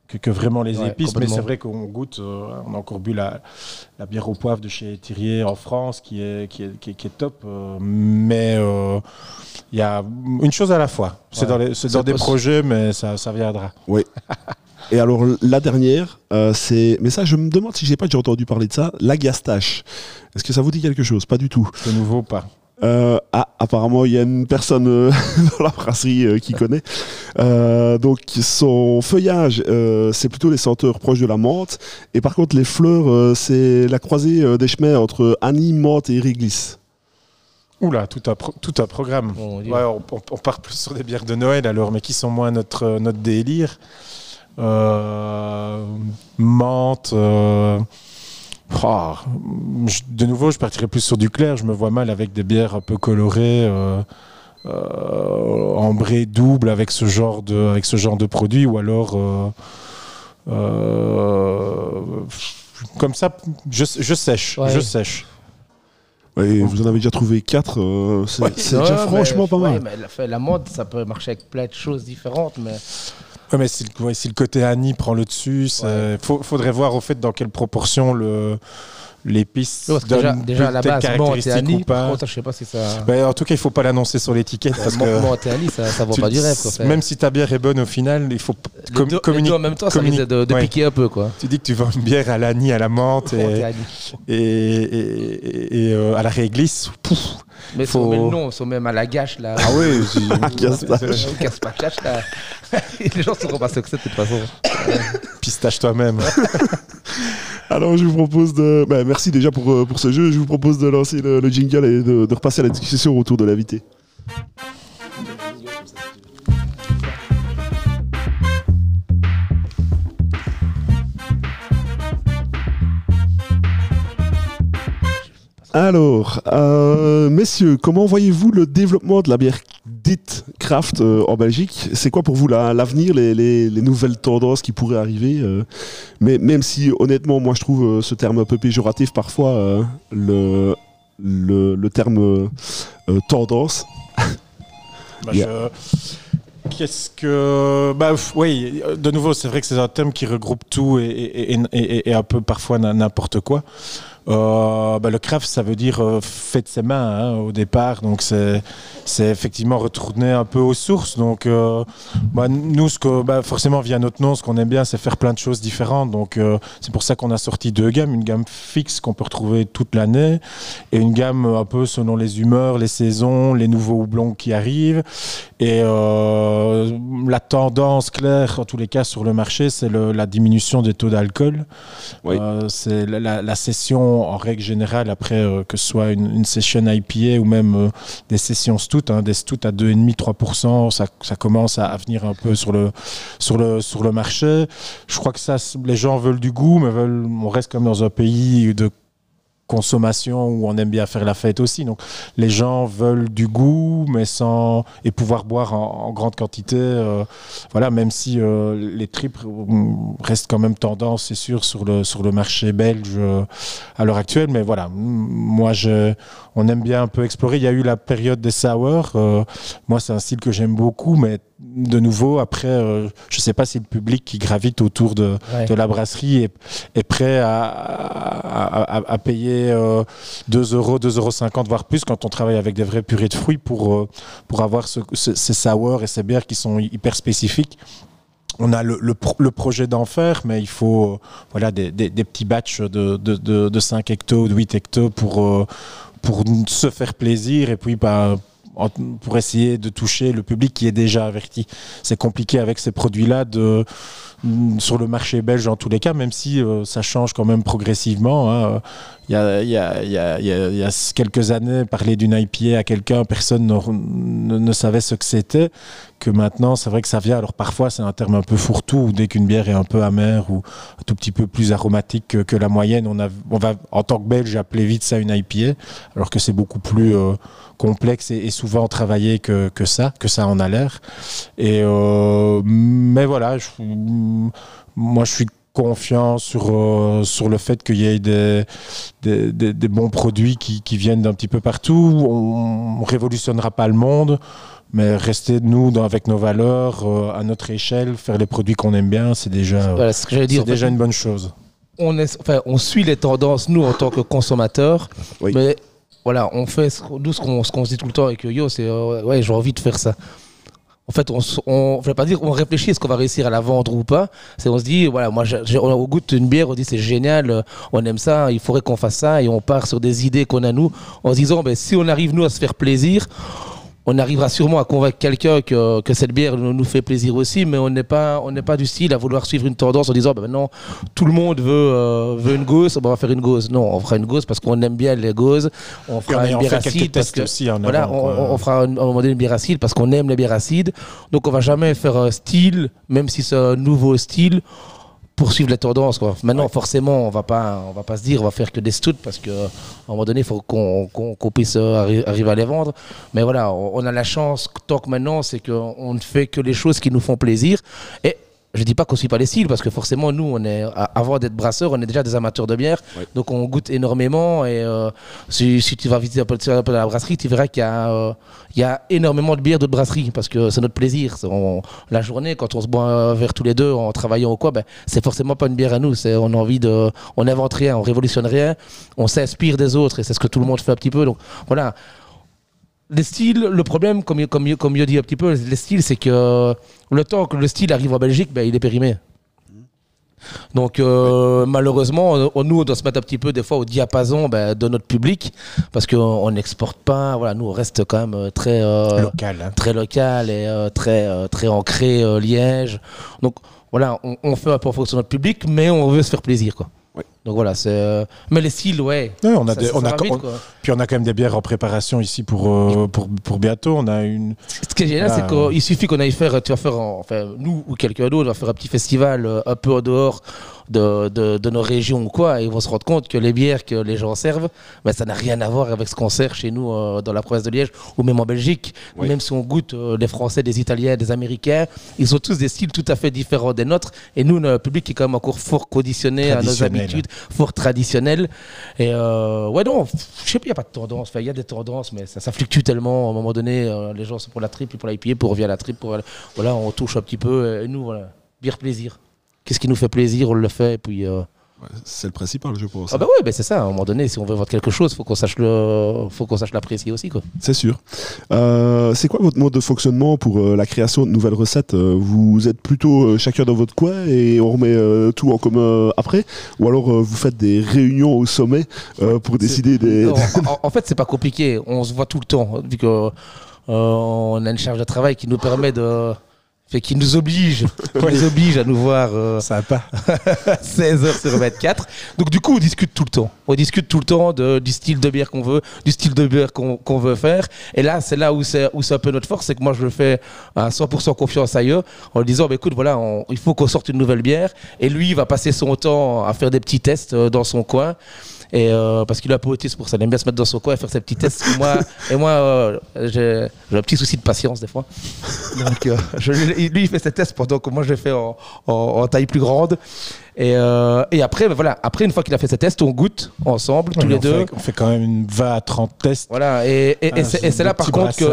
que, que vraiment les Ouais, épices. Mais c'est vrai qu'on goûte, euh, on a encore bu la, la bière au poivre de chez Thirier en France qui est, qui est, qui est, qui est top. euh, mais euh, il y a une chose à la fois. C'est Ouais. dans, dans des projets, mais ça, ça viendra. Et alors la dernière, euh, c'est, mais ça je me demande si j'ai pas déjà entendu parler de ça, la gastache. Est-ce que ça vous dit quelque chose? Pas du tout. De nouveau, pas. Euh, ah, apparemment, il y a une personne euh, dans la brasserie euh, qui connaît. Euh, donc, son feuillage, euh, c'est plutôt les senteurs proches de la menthe. Et par contre, les fleurs, euh, c'est la croisée euh, des chemins entre Annie, menthe et réglisse. Oula, tout un, pro- tout un programme. Ouais, on, on- on part plus sur des bières de Noël alors, mais qui sont moins notre, notre délire. Euh, menthe. Oh, je- de nouveau, je partirais plus sur du clair. Je me vois mal avec des bières un peu colorées, euh, euh, ambrées double avec ce genre de, avec ce genre de produit, ou alors. euh, euh, comme ça, je, je sèche, Ouais. je sèche. Et vous en avez déjà trouvé quatre. euh, c'est Ouais. c'est Ouais, déjà mais- franchement pas ouais, mal. mais la, fait, la mode, ça peut marcher avec plein de choses différentes, mais Ouais, mais si le, ouais, si le côté Annie prend le dessus, il faudrait voir au fait dans quelle proportion le, l'épice parce que déjà, à la base, menthe et caractéristique Annie, ou pas. contre, je sais pas si ça. Ouais, en tout cas, il faut pas l'annoncer sur l'étiquette parce que Annie, ça, ça vaut pas du rêve. Quoi, même si ta bière est bonne au final, il faut p- les, com- deux, les communi- deux en même temps, ça risque de, de ouais. piquer un peu, quoi. Tu dis que tu vends une bière à l'Annie, à la menthe et, euh, à la réglisse. Pouf. Mais Faut- sont même à la gâche, là. Ah oui, Gastache. On casse pas de cache, là. Les gens sauront pas ce que c'est, de toute façon. pistache toi-même. Alors, je vous propose de. bah, merci déjà pour, euh, pour ce jeu. Je vous propose de lancer le, le jingle et de, de repasser à la discussion autour de l'invité. Alors, euh, messieurs, comment voyez-vous le développement de la bière dite craft euh, en Belgique? C'est quoi pour vous la- l'avenir, les, les- les nouvelles tendances qui pourraient arriver euh, Mais même si, honnêtement, moi je trouve ce terme un peu péjoratif parfois, le, le, terme tendance. Bah, Qu'est-ce que. Bah, oui, de nouveau, c'est vrai que c'est un thème qui regroupe tout et, et- et- un peu parfois n'importe quoi. Euh, bah, le craft, ça veut dire euh, fait de ses mains hein, au départ. Donc, c'est effectivement retourner un peu aux sources. Donc, euh, bah, nous, bah, forcément, via notre nom, ce qu'on aime bien, c'est faire plein de choses différentes. Donc, c'est pour ça qu'on a sorti deux gammes. Une gamme fixe qu'on peut retrouver toute l'année et une gamme un peu selon les humeurs, les saisons, les nouveaux houblons qui arrivent. Et euh, la tendance claire, en tous les cas, sur le marché, c'est le- la diminution des taux d'alcool. Oui. Euh, c'est la, la- la session, en règle générale, après euh, que ce soit une, une session IPA ou même euh, des sessions stout, hein, des stouts à 2,5-3%, ça, ça commence à, à venir un peu sur le, sur, le, sur le marché. Je crois que ça, les gens veulent du goût, mais veulent, on reste comme dans un pays de consommation où on aime bien faire la fête aussi. Donc les gens veulent du goût, mais sans et pouvoir boire en, en grande quantité. euh, voilà, même si euh, les tripes restent quand même tendance, c'est sûr, sur le sur le marché belge euh, à l'heure actuelle. Mais voilà, moi je, on aime bien un peu explorer. Il y a eu la période des sour. euh, moi, c'est un style que j'aime beaucoup, mais de nouveau, après, euh, je sais pas si le public qui gravite autour de, Ouais. de la brasserie est, est prêt à, à, à- à payer euh, 2 euros, 2,50 euros, voire plus quand on travaille avec des vrais purées de fruits pour, euh, pour avoir ce- ce- ces sours et ces bières qui sont hyper spécifiques. On a le, le, pro- le projet d'en faire, mais il faut euh, voilà, des, des- des petits batchs de, de, de, de 5 hectos, de 8 hectos pour, euh, pour se faire plaisir et puis bah, pour essayer de toucher le public qui est déjà averti. C'est compliqué avec ces produits-là de sur le marché belge en tous les cas, même si euh, ça change quand même progressivement. hein. Il y, a, il y, a, il y, a, il y a- quelques années, parler d'une IPA à quelqu'un, personne ne, ne- savait ce que c'était. Que maintenant, c'est vrai que ça vient. Alors parfois, c'est un terme un peu fourre-tout, ou dès qu'une bière est un peu amère ou un tout petit peu plus aromatique que, la moyenne, on, a, on va, en tant que Belge, appeler vite ça une IPA, alors que c'est beaucoup plus euh, complexe et, souvent travaillé que, que ça, que ça en a l'air. Euh, mais voilà, je, moi je suis confiant sur, euh, sur le fait qu'il y ait des, des, des- des bons produits qui, qui viennent d'un petit peu partout. On ne révolutionnera pas le monde, mais rester nous dans, avec nos valeurs, euh, à notre échelle, faire les produits qu'on aime bien, c'est déjà, Voilà, ce que dire. c'est déjà une bonne chose. on, est, enfin, on suit les tendances, nous, en tant que consommateurs. Oui. Mais voilà, on fait ce, qu'on- nous, ce qu'on ce qu'on se dit tout le temps avec Yo, c'est euh, ouais, j'ai envie de faire ça. En fait, on, on, je pas dire, on réfléchit est-ce qu'on va réussir à la vendre ou pas? C'est on se dit, voilà, moi, on goûte une bière, on dit c'est génial, on aime ça, il faudrait qu'on fasse ça, et on part sur des idées qu'on a nous, en se disant, ben, si on arrive nous à se faire plaisir, on arrivera sûrement à convaincre quelqu'un que, que, cette bière nous fait plaisir aussi, mais on n'est pas, on n'est pas du style à vouloir suivre une tendance en disant bah maintenant tout le monde veut, euh, veut une gauze, on va faire une gauze. Non, on fera une gauze parce qu'on aime bien les gauzes. On fera une bière acide parce que aussi en voilà, on, fera un, moment donné une bière acide parce qu'on aime les bières acides. Donc on va jamais faire un style, même si c'est un nouveau style poursuivre la tendance. Quoi. Maintenant, forcément, on va pas, on va pas se dire, on va faire que des stouts parce qu'à un moment donné, il faut qu'on puisse euh, arriver à les vendre. Mais voilà, on, a la chance, tant que maintenant, c'est qu'on ne fait que les choses qui nous font plaisir. Et je dis pas qu'on suit pas les styles parce que forcément nous on est avant d'être brasseur on est déjà des amateurs de bière. Donc on goûte énormément et euh, si, tu vas visiter un peu, la brasserie tu verras qu'il y a euh, il y a énormément de bières de brasserie parce que c'est notre plaisir. La journée quand on se boit un verre tous les deux en travaillant ou quoi ben c'est forcément pas une bière à nous. C'est on a envie de on invente rien on révolutionne rien on s'inspire des autres et c'est ce que tout le monde fait un petit peu. Donc voilà les styles, le problème, comme, comme, comme je dis un petit peu, les styles, c'est que le temps que le style arrive en Belgique, ben, il est périmé. Donc euh, malheureusement, nous on doit se mettre un petit peu des fois au diapason ben, de notre public parce qu'on n'exporte pas. Voilà, nous on reste quand même euh, très euh, local, hein. très local et très très ancré Liège. Donc voilà, on, on, fait un peu en fonction de notre public, mais on veut se faire plaisir quoi. Donc voilà, c'est. Euh, mais les styles, ouais. on a on a, puis on a quand même des bières en préparation ici pour, euh, pour, pour, bientôt. On a une. Ce qui est génial, c'est qu'il suffit qu'on aille faire. Tu vas faire, enfin, nous ou quelqu'un d'autre va faire un petit festival euh, un peu au dehors de, de, nos régions ou quoi, et ils vont se rendre compte que les bières que les gens servent, ben, ça n'a rien à voir avec ce qu'on sert chez nous euh, dans la province de Liège ou même en Belgique. Même si on goûte des Français, des Italiens, des Américains, ils ont tous des styles tout à fait différents des nôtres. Et nous, notre public est quand même encore fort conditionné à nos habitudes, fort traditionnel. Et euh, ouais, non, je sais pas, il n'y a pas de tendance. Il y a des tendances, mais ça, fluctue tellement. À un moment donné, les gens sont pour la triple, pour l'IPA, pour revient à la triple. Pour, voilà, on touche un petit peu. Et nous, voilà, bière plaisir qu'est-ce qui nous fait plaisir, on le fait. Et puis, euh, c'est le principal, je pense. Ah bah oui, c'est ça. À un moment donné, si on veut voir quelque chose, faut qu'on sache le, faut qu'on sache l'apprécier aussi, quoi. C'est sûr. Euh, c'est quoi votre mode de fonctionnement pour euh, la création de nouvelles recettes? Vous êtes plutôt chacun dans votre coin et on remet tout en commun après, ou alors vous faites des réunions au sommet pour décider des. en, en, fait, c'est pas compliqué. On se voit tout le temps, vu que on a une charge de travail qui nous permet de fait qu'il nous oblige, nous oblige à nous voir euh, Sympa. 16 heures sur 24. Donc du coup, on discute tout le temps. On discute tout le temps de, du style de bière qu'on veut, du style de bière qu'on veut faire. Et là, c'est là où c'est où c'est un peu notre force, c'est que moi je le fais à 100% confiance à eux, en lui disant, bah, écoute, voilà, il faut qu'on sorte une nouvelle bière. Et lui, il va passer son temps à faire des petits tests euh, dans son coin. Et euh, parce qu'il a un peu autisme pour ça, il aime bien se mettre dans son coin et faire ses petits tests. Et moi, et moi euh, j'ai un petit souci de patience des fois. Donc, euh, je, lui, il fait ses tests pendant que moi, je les fais en taille plus grande. Et, euh, et après, voilà, après, une fois qu'il a fait ses tests, on goûte ensemble, tous les deux. on fait quand même une 20 à 30 tests. Voilà, et, et, ah, c'est là, par contre, que,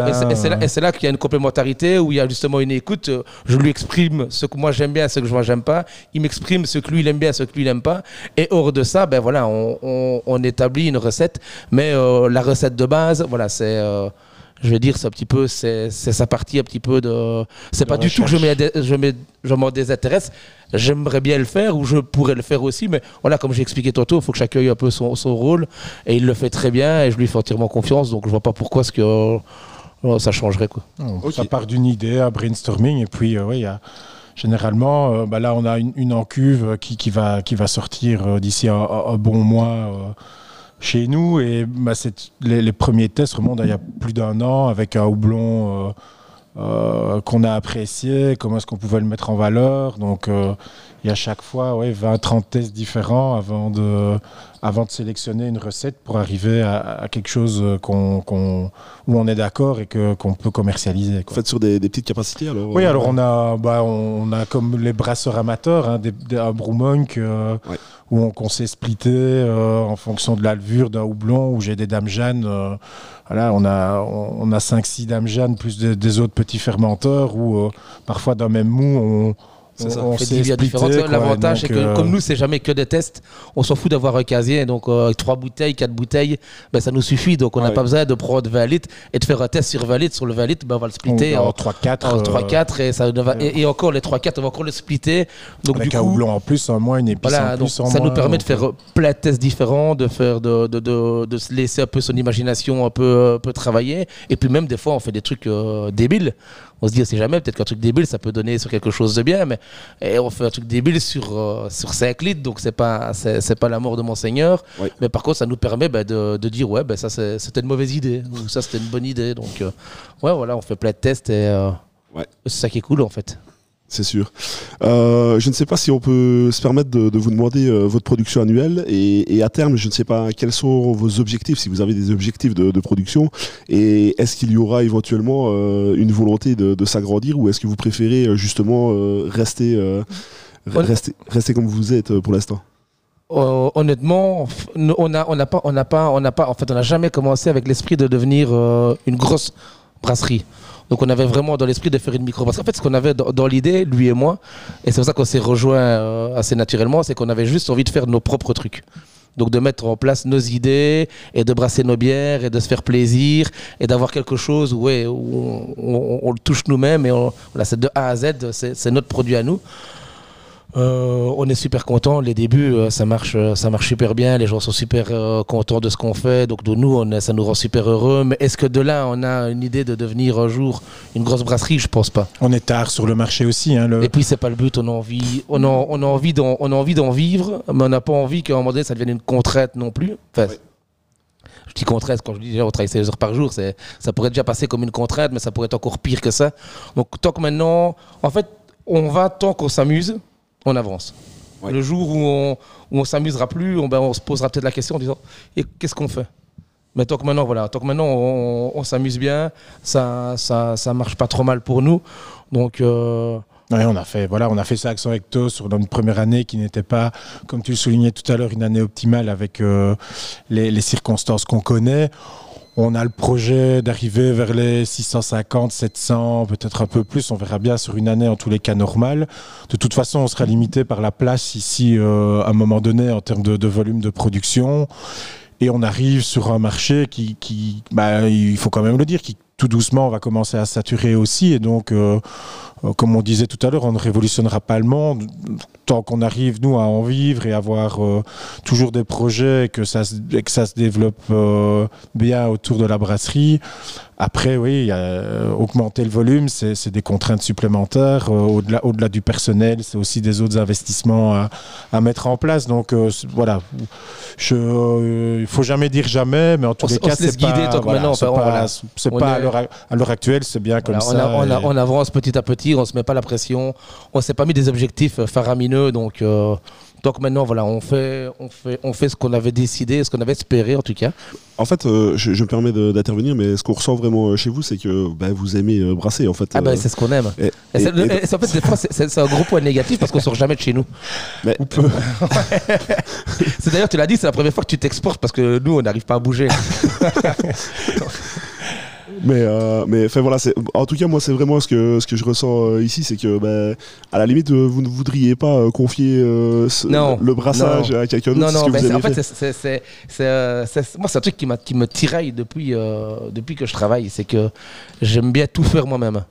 et c'est là, qu'il y a une complémentarité où il y a justement une écoute. Je lui exprime ce que moi j'aime bien, ce que moi j'aime pas. Il m'exprime ce que lui il aime bien, ce que lui il aime pas. Et hors de ça, ben voilà, on, on, on établit une recette. Mais euh, la recette de base, voilà, c'est. Euh, je vais dire, c'est un petit peu, c'est sa partie un petit peu de. C'est pas du tout que je, je, je m'en désintéresse. J'aimerais bien le faire ou je pourrais le faire aussi, mais voilà, comme j'ai expliqué tantôt, il faut que chacun ait un peu son, son, rôle et il le fait très bien et je lui fais entièrement confiance, donc je vois pas pourquoi ce que euh, ça changerait quoi. Ça part d'une idée, un brainstorming et puis euh, oui, y a généralement, euh, bah là, on a une, une en cuve qui, qui, va, qui va sortir d'ici un, un, bon mois chez nous. Et bah, les, premiers tests remontent à il y a plus d'un an avec un houblon euh, euh, qu'on a apprécié, comment est-ce qu'on pouvait le mettre en valeur. Donc euh, il y a chaque fois ouais, 20-30 tests différents avant de, avant de sélectionner une recette pour arriver à, quelque chose qu'on, où on est d'accord et que, qu'on peut commercialiser. Quoi. Faites sur des, petites capacités alors Oui, alors on a, bah, on, a comme les brasseurs amateurs, hein, des, des, un Brewmonk euh, où on, qu'on s'est splitté euh, en fonction de la levure d'un houblon, où j'ai des dames Jeanne. Euh, voilà, on a, on, a 5-6 dames Jeanne plus des, autres petits fermenteurs où parfois dans même mou, on C'est ça. on, On fait s'est 10 bières splitté, différentes. quoi, L'avantage, c'est donc, que euh, comme nous, c'est jamais que des tests, on s'en fout d'avoir un casier. Donc, euh, trois bouteilles, quatre bouteilles, ben, ça nous suffit. Donc, on n'a Ouais. pas besoin de prendre 20 litres et de faire un test sur 20 litres. Sur le 20 litres, ben, on va le splitter en en, 3-4. en euh, 3-4 et, ça va- et, et encore les 3-4, on va encore le splitter. Donc, Avec du un coup, houblon en plus, en moins, une épice voilà, en donc plus, en ça nous permet de donc, faire euh, plein de tests différents, de faire de, de, de, de se laisser un peu son imagination un peu, un peu travailler. Et puis même des fois, on fait des trucs euh, débiles. On se dit, on sait jamais, peut-être qu'un truc débile, ça peut donner sur quelque chose de bien, mais et on fait un truc débile sur, euh, sur 5 litres, donc c'est pas, c'est, c'est pas la mort de Monseigneur. Mais par contre, ça nous permet bah, de, de dire, ouais, bah, ça c'est- c'était une mauvaise idée, ou ça c'était une bonne idée. Donc, euh, ouais, voilà, on fait plein de tests et euh, Ouais. c'est ça qui est cool en fait. C'est sûr. Euh, je ne sais pas si on peut se permettre de, de vous demander euh, votre production annuelle et, et à terme, je ne sais pas quels sont vos objectifs, si vous avez des objectifs de, de production et est-ce qu'il y aura éventuellement euh, une volonté de, de s'agrandir ou est-ce que vous préférez justement rester, rester, rester comme vous êtes pour l'instant? Euh, honnêtement, on n'a on n'a pas, on n'a pas, on n'a pas, en fait, on n'a jamais commencé avec l'esprit de devenir euh, une grosse brasserie. Donc, on avait vraiment dans l'esprit de faire une micro brasserie. En fait, ce qu'on avait dans, l'idée, lui et moi, et c'est pour ça qu'on s'est rejoint euh, assez naturellement, c'est qu'on avait juste envie de faire nos propres trucs. Donc, de mettre en place nos idées et de brasser nos bières et de se faire plaisir et d'avoir quelque chose où, ouais, on, on- on le touche nous-mêmes et on, voilà, c'est de A à Z, c'est notre produit à nous. Euh, on est super content. Les débuts, euh, ça marche, euh, ça marche super bien. Les gens sont super euh, contents de ce qu'on fait. Donc de nous, on ça nous rend super heureux. Mais est-ce que de là, on a une idée de devenir un jour une grosse brasserie? Je pense pas. On est tard sur le marché aussi. Hein, le... Et puis c'est pas le but. On a envie, on a, on a envie d'en, on a envie d'en vivre, mais on n'a pas envie qu'à un moment donné, ça devienne une contrainte non plus. Enfin, Je dis contrainte quand je dis déjà on travaille 16 heures par jour, c'est, ça pourrait déjà passer comme une contrainte, mais ça pourrait être encore pire que ça. Donc tant que maintenant, en fait, on va tant qu'on s'amuse, on avance. Ouais. Le jour où on, où on s'amusera plus, on, ben, on se posera peut-être la question en disant et qu'est-ce qu'on fait? Mais tant que maintenant, voilà, tant que maintenant on, on s'amuse bien, ça, ça, ça marche pas trop mal pour nous. Donc, euh, Ouais, on a fait, voilà, on a fait ça avec Recto sur notre première année qui n'était pas, comme tu le soulignais tout à l'heure, une année optimale avec euh, les, les circonstances qu'on connaît. On a le projet d'arriver vers les 650, 700, peut-être un peu plus. On verra bien sur une année, en tous les cas, normale. De toute façon, on sera limité par la place ici euh, à un moment donné en termes de, volume de production. Et on arrive sur un marché qui, qui bah, il faut quand même le dire, qui tout doucement va commencer à saturer aussi. Et donc, euh, euh, comme on disait tout à l'heure, on ne révolutionnera pas le monde tant qu'on arrive, nous, à en vivre et avoir euh, toujours des projets et que ça et que ça se développe euh, bien autour de la brasserie. Après, oui, euh, augmenter le volume, c'est des contraintes supplémentaires. Au-delà au -delà du personnel, c'est aussi des autres investissements à, à mettre en place. Donc, voilà. Il faut jamais dire jamais, mais en tous On les on cas, c'est pas, voilà, maintenant, c'est pas, voilà. pas à est- à l'heure actuelle, c'est bien comme Voilà, ça. on, a- on a- et- on avance petit à petit, on se met pas la pression, on s'est pas mis des objectifs euh, donc euh, donc maintenant voilà, on fait on fait on fait ce qu'on avait décidé, ce qu'on avait espéré en tout cas. En fait, euh, je, je me permets d'intervenir, mais ce qu'on ressent vraiment euh, chez vous, c'est que bah, vous aimez brasser en fait. Ah ben euh, c'est ce qu'on aime. et- Et et- le- en fait c'est- un gros point négatif parce qu'on sort jamais de chez nous. mais- C'est d'ailleurs tu l'as dit, c'est la première fois que tu t'exportes parce que nous on n'arrive pas à bouger. Mais, euh, mais enfin voilà, c'est- en tout cas, moi, c'est vraiment ce que, ce que je ressens euh, ici, c'est que, ben, à la limite, euh, vous ne voudriez pas confier ce- Non, le brassage non. à quelqu'un d'autre. Non, non, c'est- en fait, c'est- moi, c'est un truc qui, m'a- qui me tiraille depuis, depuis que je travaille. C'est que j'aime bien tout faire moi-même.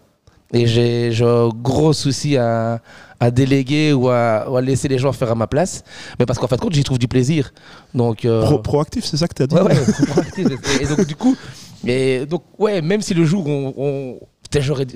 Et j'ai un gros souci à, à déléguer ou à, ou à laisser les gens faire à ma place. Mais parce qu'en fait, compte, j'y trouve du plaisir. Donc, euh, Pro- proactif, c'est ça que tu as dit? Ouais, ouais, proactif. et donc, du coup, et donc, ouais, même si le jour où on. on peut-être j'aurais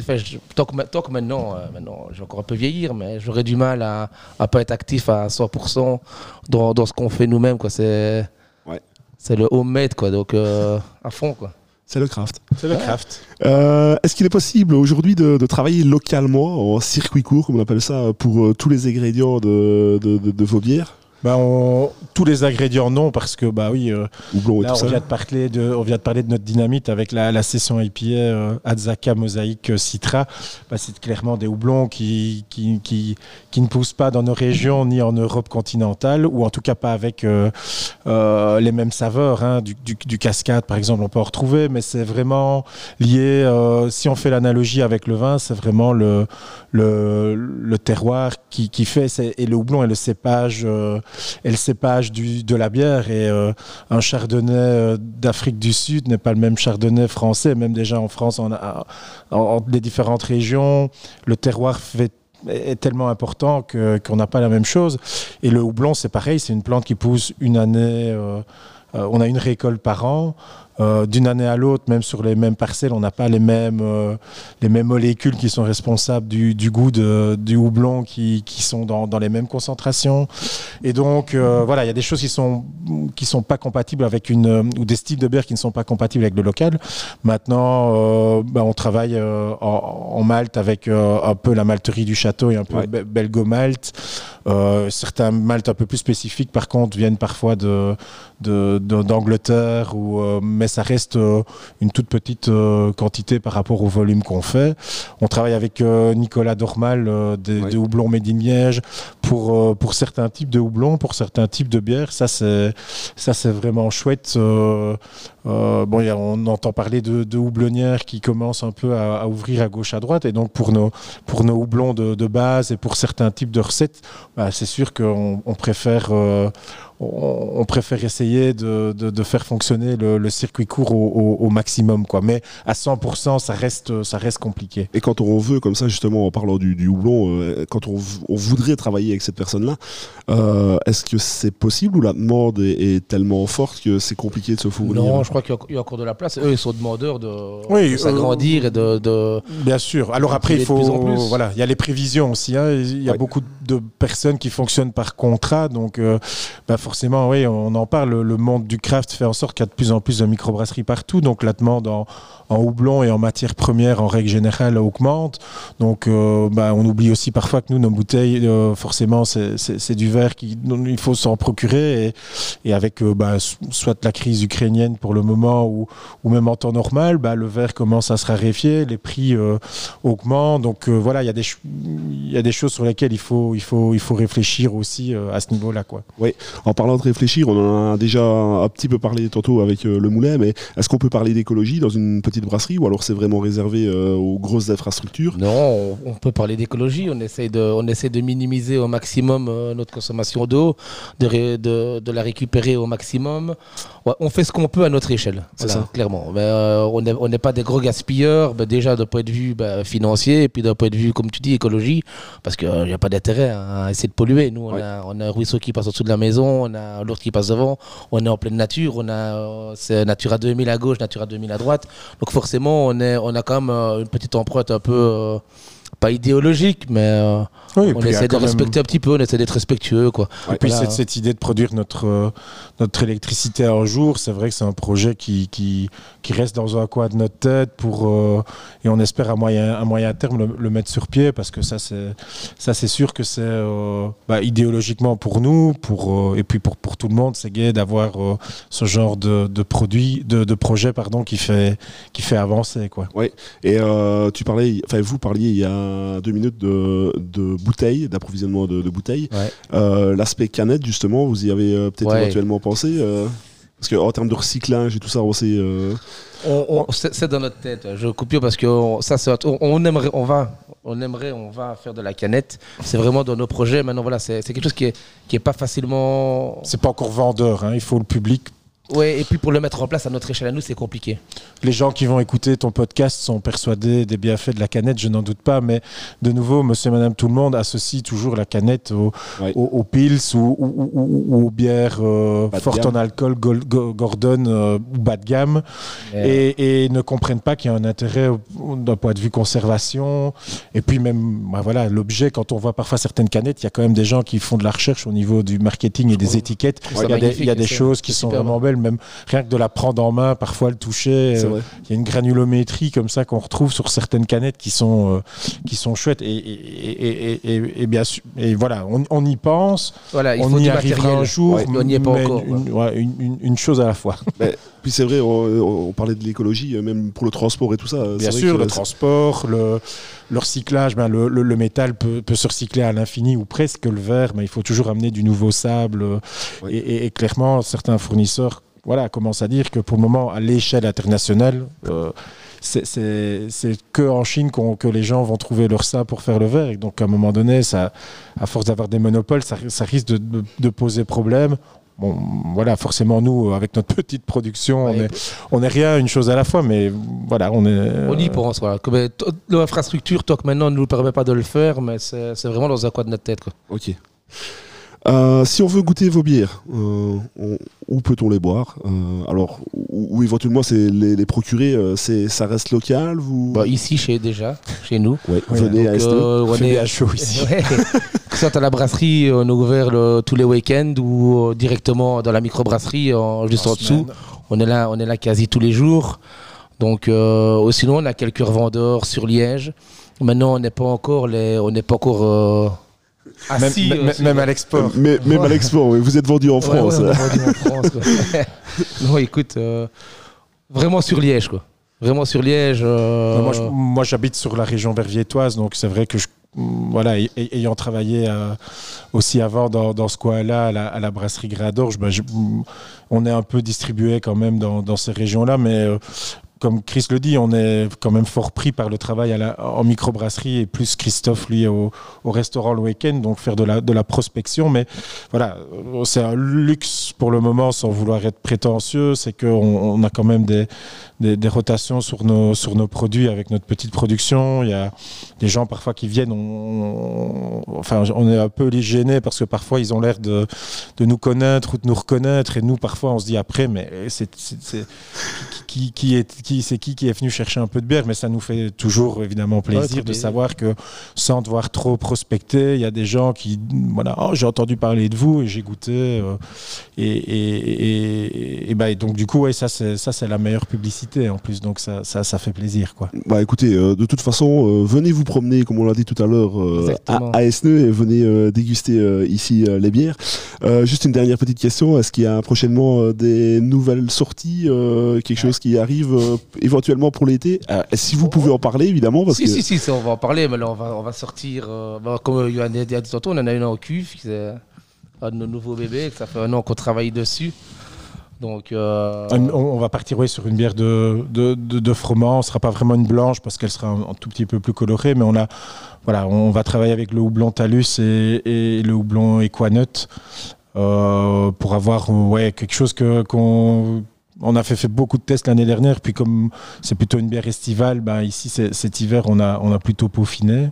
tant, que, tant que maintenant, euh, maintenant, je vais encore un peu vieillir, mais j'aurais du mal à ne pas être actif à 100% dans, dans ce qu'on fait nous-mêmes. quoi. C'est Ouais. c'est le homemade, quoi. Donc, euh, à fond, quoi. C'est le craft. C'est le craft. Euh, Est-ce qu'il est possible aujourd'hui de, de travailler localement, en circuit court, comme on appelle ça, pour euh, tous les ingrédients de, de, de- de vos bières? Ben, on- tous les ingrédients non parce que bah oui euh, Houblon et là tout on ça. vient de parler de on vient de parler de notre dynamite avec la, la session IPA euh, Atzaka Mosaïque euh, Citra bah, c'est clairement des houblons qui, qui, qui, qui ne poussent pas dans nos régions ni en Europe continentale ou en tout cas pas avec euh, euh, les mêmes saveurs hein. du, du, du cascade par exemple on peut en retrouver mais c'est vraiment lié euh, si on fait l'analogie avec le vin c'est vraiment le, le, le terroir qui, qui fait et le houblon et le cépage euh, et le cépage de la bière et euh, un chardonnay euh, d'Afrique du Sud n'est pas le même chardonnay français. Même déjà en France en, les différentes régions le terroir est tellement important qu'on n'a pas la même chose. Et le houblon c'est pareil c'est une plante qui pousse une année euh, on a une récolte par an Euh, d'une année à l'autre, même sur les mêmes parcelles, on n'a pas les mêmes, euh, les mêmes molécules qui sont responsables du, du goût de- du houblon qui, qui sont dans, dans les mêmes concentrations. Et donc, euh, voilà, il y a des choses qui sont, qui sont pas compatibles avec une, ou des styles de bière qui ne sont pas compatibles avec le local. Maintenant, ben, on travaille en, en Malte avec un peu la malterie du château et un peu Ouais. Be- Belgo-Malte. Euh, certains maltes un peu plus spécifiques, par contre, viennent parfois de, d'Angleterre, ou, euh, mais ça reste euh, une toute petite quantité par rapport au volume qu'on fait. On travaille avec Nicolas Dormal des, Ouais. des houblons Made in Liège pour, pour certains types de houblons, pour certains types de bières. Ça, c'est, ça, c'est vraiment chouette. Euh, bon, a- on entend parler de, de houblonnières qui commencent un peu à, ouvrir à gauche, à droite. Et donc, pour nos, pour nos houblons de, de base et pour certains types de recettes, bah, c'est sûr qu'on on préfère, euh, on, on préfère essayer de, de- de faire fonctionner le, le circuit court au, au- au maximum. Quoi. Mais à 100%, ça reste, ça reste compliqué. Et quand on veut, comme ça, justement, en parlant du, du houblon, euh, quand on, voudrait travailler avec cette personne-là, euh, est-ce que c'est possible ou la demande est, est tellement forte que c'est compliqué de se fournir? Non, je crois qu'il y a- il y, a encore de la place. Eux, ils sont demandeurs de, Oui, de s'agrandir et de, de- Bien sûr. Alors après, il faut. plus en plus. Voilà, il y a les prévisions aussi. hein. Il y a Ouais. beaucoup de personnes qui fonctionnent par contrat. Donc, euh, bah forcément, oui, on en parle. Le monde du craft fait en sorte qu'il y a de plus en plus de microbrasseries partout. Donc, la demande en, houblon et en matières premières, en règle générale, augmente. Donc, euh, bah, on oublie aussi parfois que nous, nos bouteilles, euh, forcément, c'est- du verre qu'il il faut s'en procurer. Et, avec euh, bah, so- soit la crise ukrainienne pour le moment ou, ou même en temps normal, bah, le verre commence à se raréfier, les prix augmentent. Donc voilà, il y, a des y a des choses sur lesquelles il faut, il faut, il faut réfléchir aussi à ce niveau-là. quoi. En parlant de réfléchir, on en a déjà un petit peu parlé tantôt avec euh, le moulin, mais est-ce qu'on peut parler d'écologie dans une petite brasserie ou alors c'est vraiment réservé euh, aux grosses infrastructures? Non, on, peut parler d'écologie. On essaie de, on essaie de minimiser au maximum euh, notre consommation d'eau, de, ré- de, de la récupérer au maximum. Ouais, on fait ce qu'on peut à notre échelle, voilà, ça. clairement. Mais, on n'est on pas des gros gaspilleurs, ben, déjà d'un point de vue ben, financier, et puis d'un point de vue, comme tu dis, écologie, parce qu'il n'y a pas d'intérêt à essayer de polluer. Nous, on, Ouais. a, on a un ruisseau qui passe au-dessus de la maison, on a l'autre qui passe devant, on est en pleine nature, on a euh, c'est Natura 2000 à gauche, Natura 2000 à droite. Donc forcément, on, est, on a quand même euh, une petite empreinte un peu, euh, pas idéologique, mais euh, Oui, on essaie de même- respecter un petit peu, on essaie d'être respectueux. Quoi. Et puis Voilà. cette, cette idée de produire notre, euh, notre électricité un jour, c'est vrai que c'est un projet qui, qui, qui reste dans un coin de notre tête pour, euh, et on espère à moyen, à moyen terme le, le mettre sur pied parce que ça c'est, ça c'est sûr que c'est euh, bah, idéologiquement pour nous pour, euh, et puis pour, pour tout le monde, c'est gai d'avoir euh, ce genre de, de produit, de, de projet pardon, qui, fait, qui fait avancer. Quoi. Et euh, tu parlais, enfin vous parliez il y a deux minutes de, de bouteilles, d'approvisionnement de, de bouteilles. Ouais. Euh, L'aspect canette justement, vous y avez peut-être Ouais. éventuellement pensé euh, parce qu'en termes de recyclage et tout ça, on sait. euh, On- on- c'est c'est dans notre tête. Je coupe parce que on- ça, c'est- on, on aimerait, on va, on aimerait, on va faire de la canette. C'est vraiment dans nos projets. Maintenant, voilà, c'est c'est quelque chose qui est, qui est pas facilement. C'est pas encore vendeur, hein, il faut le public Ouais. Et puis pour le mettre en place à notre échelle à nous, c'est compliqué. Les gens qui vont écouter ton podcast sont persuadés des bienfaits de la canette, je n'en doute pas, mais de nouveau, monsieur et madame tout le monde associe toujours la canette au- Ouais. au- aux pils ou, ou- ou- ou aux bières euh, fortes gamme. en alcool, Go- Gordon euh, ou bas de gamme, Et, et, et ne comprennent pas qu'il y a un intérêt d'un point de vue conservation. Et puis même, bah voilà, l'objet, quand on voit parfois certaines canettes, il y a quand même des gens qui font de la recherche au niveau du marketing et des étiquettes. Il y a des, y a des choses qui sont vraiment belles. Même rien que de la prendre en main, parfois le toucher. Euh. Il y a une granulométrie comme ça qu'on retrouve sur certaines canettes qui sont, euh, qui sont chouettes. Et, et, et, et- et- et bien sûr, et voilà, on, on y pense, Voilà, il on faut y arrivera matériel. un jour, Ouais, mais on n'y est pas mais encore. Une, ouais, une- une- une chose à la fois. Puis c'est vrai, on, on parlait de l'écologie, euh, même pour le transport et tout ça. Bien sûr, que le transport, le, le recyclage, ben le, le- le métal peut, peut se recycler à l'infini ou presque. Le verre, mais il faut toujours amener du nouveau sable. Oui. Et, et- et clairement, certains fournisseurs voilà, commencent à dire que pour le moment, à l'échelle internationale, euh, c'est- que en Chine que les gens vont trouver leur sable pour faire le verre. Et donc, à un moment donné, ça, à force d'avoir des monopoles, ça, ça risque de, de- de poser problème. Bon, voilà, forcément, nous, avec notre petite production, on Ouais, est on n'est rien, une chose à la fois, mais voilà, on est. On y euh, pense, voilà. Euh, L'infrastructure, tant que maintenant, ne nous permet pas de le faire, mais c'est c'est vraiment dans un coin de notre tête. Quoi. Ok. Euh, si on veut goûter vos bières, euh, on- où peut-on les boire Euh, Alors, ou, ou éventuellement c'est les, les procurer, euh, c'est ça reste local vous Bah, ici, chez, déjà, chez nous. Ouais, Oui, venez à Donc, STE. euh, est- des HO ici. Ouais. que ce soit à la brasserie, on est ouvert le- tous les week-ends ou directement dans la microbrasserie, en, juste en, dessous. On est là, on est là quasi tous les jours. Donc, euh, sinon, on a quelques revendeurs sur Liège. Maintenant, on n'est pas encore les, on n'est pas encore euh, Même, euh, même à l'export. Mais, même à l'export, oui, vous êtes vendu en Ouais, France. ouais, on est vendu en France. quoi. non, écoute, euh, vraiment sur Liège, quoi. Vraiment sur Liège. euh, Moi, je- moi, j'habite sur la région verviétoise, donc c'est vrai que je, voilà, ay- ay- ayant travaillé euh, aussi avant dans, dans ce coin-là, à la, à la brasserie Gradorge, ben, je- on est un peu distribué quand même dans, dans ces régions-là, mais euh, comme Chris le dit, on est quand même fort pris par le travail en microbrasserie et plus Christophe, lui, au, au restaurant le week-end, donc faire de la, prospection. Mais voilà, c'est un luxe pour le moment, sans vouloir être prétentieux, c'est qu'on on a quand même des, des, des rotations sur nos, sur nos produits avec notre petite production. Il y a des gens parfois qui viennent, on, on- enfin, on est un peu les gênés parce que parfois ils ont l'air de, de nous connaître ou de nous reconnaître et nous parfois on se dit après, mais c'est qui, qui est qui c'est qui qui est venu chercher un peu de bière, mais ça nous fait toujours évidemment plaisir de savoir que sans devoir trop prospecter, il y a des gens qui voilà, oh, j'ai entendu parler de vous et j'ai goûté euh, et, et, et, et bah, et donc du coup ouais ça c'est ça c'est la meilleure publicité en plus donc ça ça, ça fait plaisir quoi. Bah écoutez, euh, de toute façon, euh, venez vous promener, comme on l'a dit tout à l'heure, euh, à, à Esneux et venez euh, déguster euh, ici euh, les bières. Euh, juste une dernière petite question, est-ce qu'il y a prochainement euh, des nouvelles sorties, euh, quelque chose qui arrive euh, éventuellement pour l'été? Euh, Si vous pouvez en parler, évidemment, parce si, que... si, si, on va en parler, mais là, on va, on va sortir. euh, bah, comme Johan a dit tantôt, on en a une en cuve, un de nos nouveaux bébés, ça fait un an qu'on travaille dessus. Euh, On, va partir sur une bière de, de, de, de froment. Ce sera pas vraiment une blanche parce qu'elle sera un, tout petit peu plus colorée, mais on a voilà, on va travailler avec le houblon Talus et, le houblon Equanut euh, pour avoir ouais, quelque chose qu'on on a fait, fait beaucoup de tests l'année dernière, puis comme c'est plutôt une bière estivale, ben ici cet hiver on a, on a plutôt peaufiné.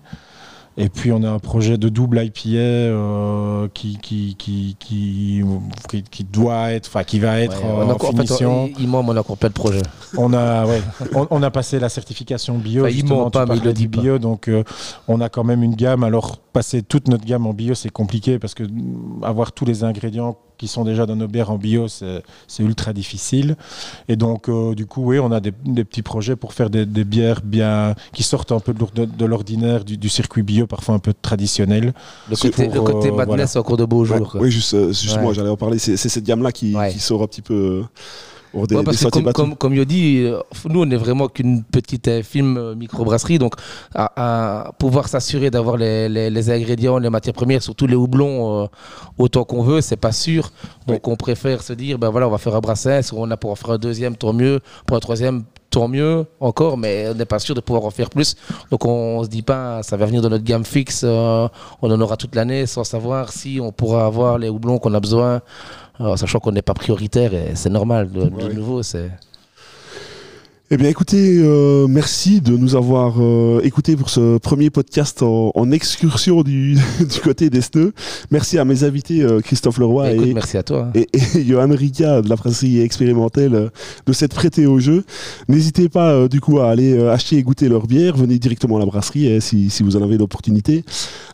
Et puis on a un projet de double IPA euh, qui, qui, qui, qui, doit être, enfin qui va être ouais, en, en fait, finition. on- Imam, on a complet de projet. On a, ouais, on, on a passé la certification bio. Enfin, il ment pas, mais il le dit bio, donc euh, on a quand même une gamme. Alors passer toute notre gamme en bio, c'est compliqué parce que avoir tous les ingrédients qui sont déjà dans nos bières en bio, c'est ultra difficile. Et donc euh, du coup, oui, on a des, des petits projets pour faire des, des bières bien qui sortent un peu de l'or- de, de l'ordinaire du, du circuit bio, parfois un peu traditionnel. Le côté, pour, le côté euh, madness, voilà. encore de beaux Ouais, jours. oui, juste, euh, justement, Ouais. j'allais en parler. C'est c'est cette gamme-là qui, Ouais. qui sort un petit peu des, Ouais, parce des que sentiers comme, comme, comme Yodi, euh, nous, on n'est vraiment qu'une petite euh, film euh, microbrasserie. Donc, à, à pouvoir s'assurer d'avoir les, les- les ingrédients, les matières premières, surtout les houblons, euh, autant qu'on veut, c'est pas sûr. Donc, on préfère se dire, ben voilà, on va faire un brassin. Si on a pour en faire un deuxième, tant mieux. Pour un troisième, tant mieux encore. Mais on n'est pas sûr de pouvoir en faire plus. Donc, on, se dit pas, ça va venir de notre gamme fixe. euh, on en aura toute l'année sans savoir si on pourra avoir les houblons qu'on a besoin. Alors, sachant qu'on n'est pas prioritaire et c'est normal. De, de nouveau, c'est. Eh bien, écoutez, euh, merci de nous avoir euh, écoutés pour ce premier podcast en, en excursion du, du côté des SNE. Merci à mes invités euh, Christophe Leroy Bah, écoute, et, merci à toi. hein. et, et Johan Rika de la brasserie expérimentale euh, de s'être prêté au jeu. N'hésitez pas euh, du coup à aller euh, acheter et goûter leur bière. Venez directement à la brasserie hein, si, si vous en avez l'opportunité.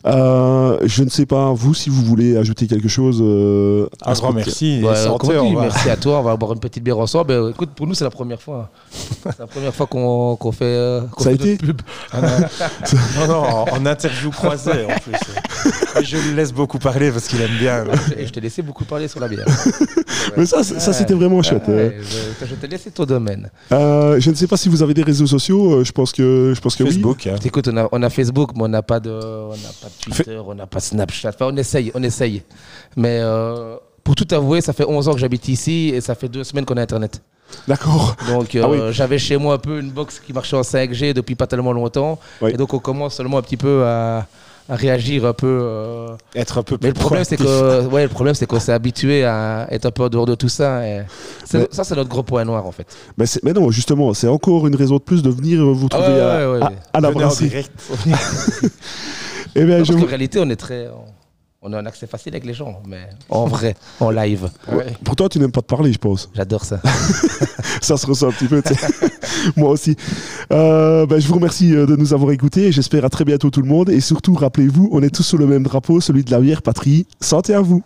Euh, je ne sais pas, vous, si vous voulez ajouter quelque chose. euh, à Un ce grand merci. Ouais, Et santé, on va- Merci à toi, on va boire une petite bière ensemble. Écoute, pour nous, c'est la première fois. C'est la première fois qu'on fait, euh, qu'on Ça a fait été pub. Non, non, en, en interview croisée en plus. Je le laisse beaucoup parler parce qu'il aime bien. Et je t'ai laissé beaucoup parler sur la bière. Mais ça, ça c'était vraiment chouette. Ouais, je, je t'ai laissé ton domaine. Euh, je ne sais pas si vous avez des réseaux sociaux. euh, je pense que, je pense que oui. Facebook. hein. Écoute, on a, on a Facebook, mais on n'a pas de, on n'a pas de Twitter, on n'a pas de Snapchat. Enfin, on essaye, on essaye. Mais euh, pour tout avouer, ça fait 11 ans que j'habite ici et ça fait deux semaines qu'on a Internet. D'accord. Donc Ah oui. euh, j'avais chez moi un peu une box qui marchait en 5G depuis pas tellement longtemps. Oui. Et donc on commence seulement un petit peu à, à réagir un peu. euh. Être un peu Mais plus le problème c'est que ouais, le problème c'est qu'on s'est habitué à être un peu en dehors de tout ça. Et c'est- Mais- Ça c'est notre gros point noir en fait. Mais, c'est- mais non, justement, c'est encore une raison de plus de venir vous Ah trouver ouais, à, ouais, ouais, à- ouais. à la en brasserie. direct. Eh bien, Non, je parce vous- qu'en réalité on est très, on a un accès facile avec les gens, mais en vrai, en live. Pourtant, tu n'aimes pas te parler, je pense. J'adore ça. Ça se ressent un petit peu. tu sais. Moi aussi. Euh, ben, je vous remercie euh, de nous avoir écoutés. J'espère à très bientôt tout le monde. Et surtout, rappelez-vous, on est tous sous le même drapeau, celui de la bière patrie. Santé à vous.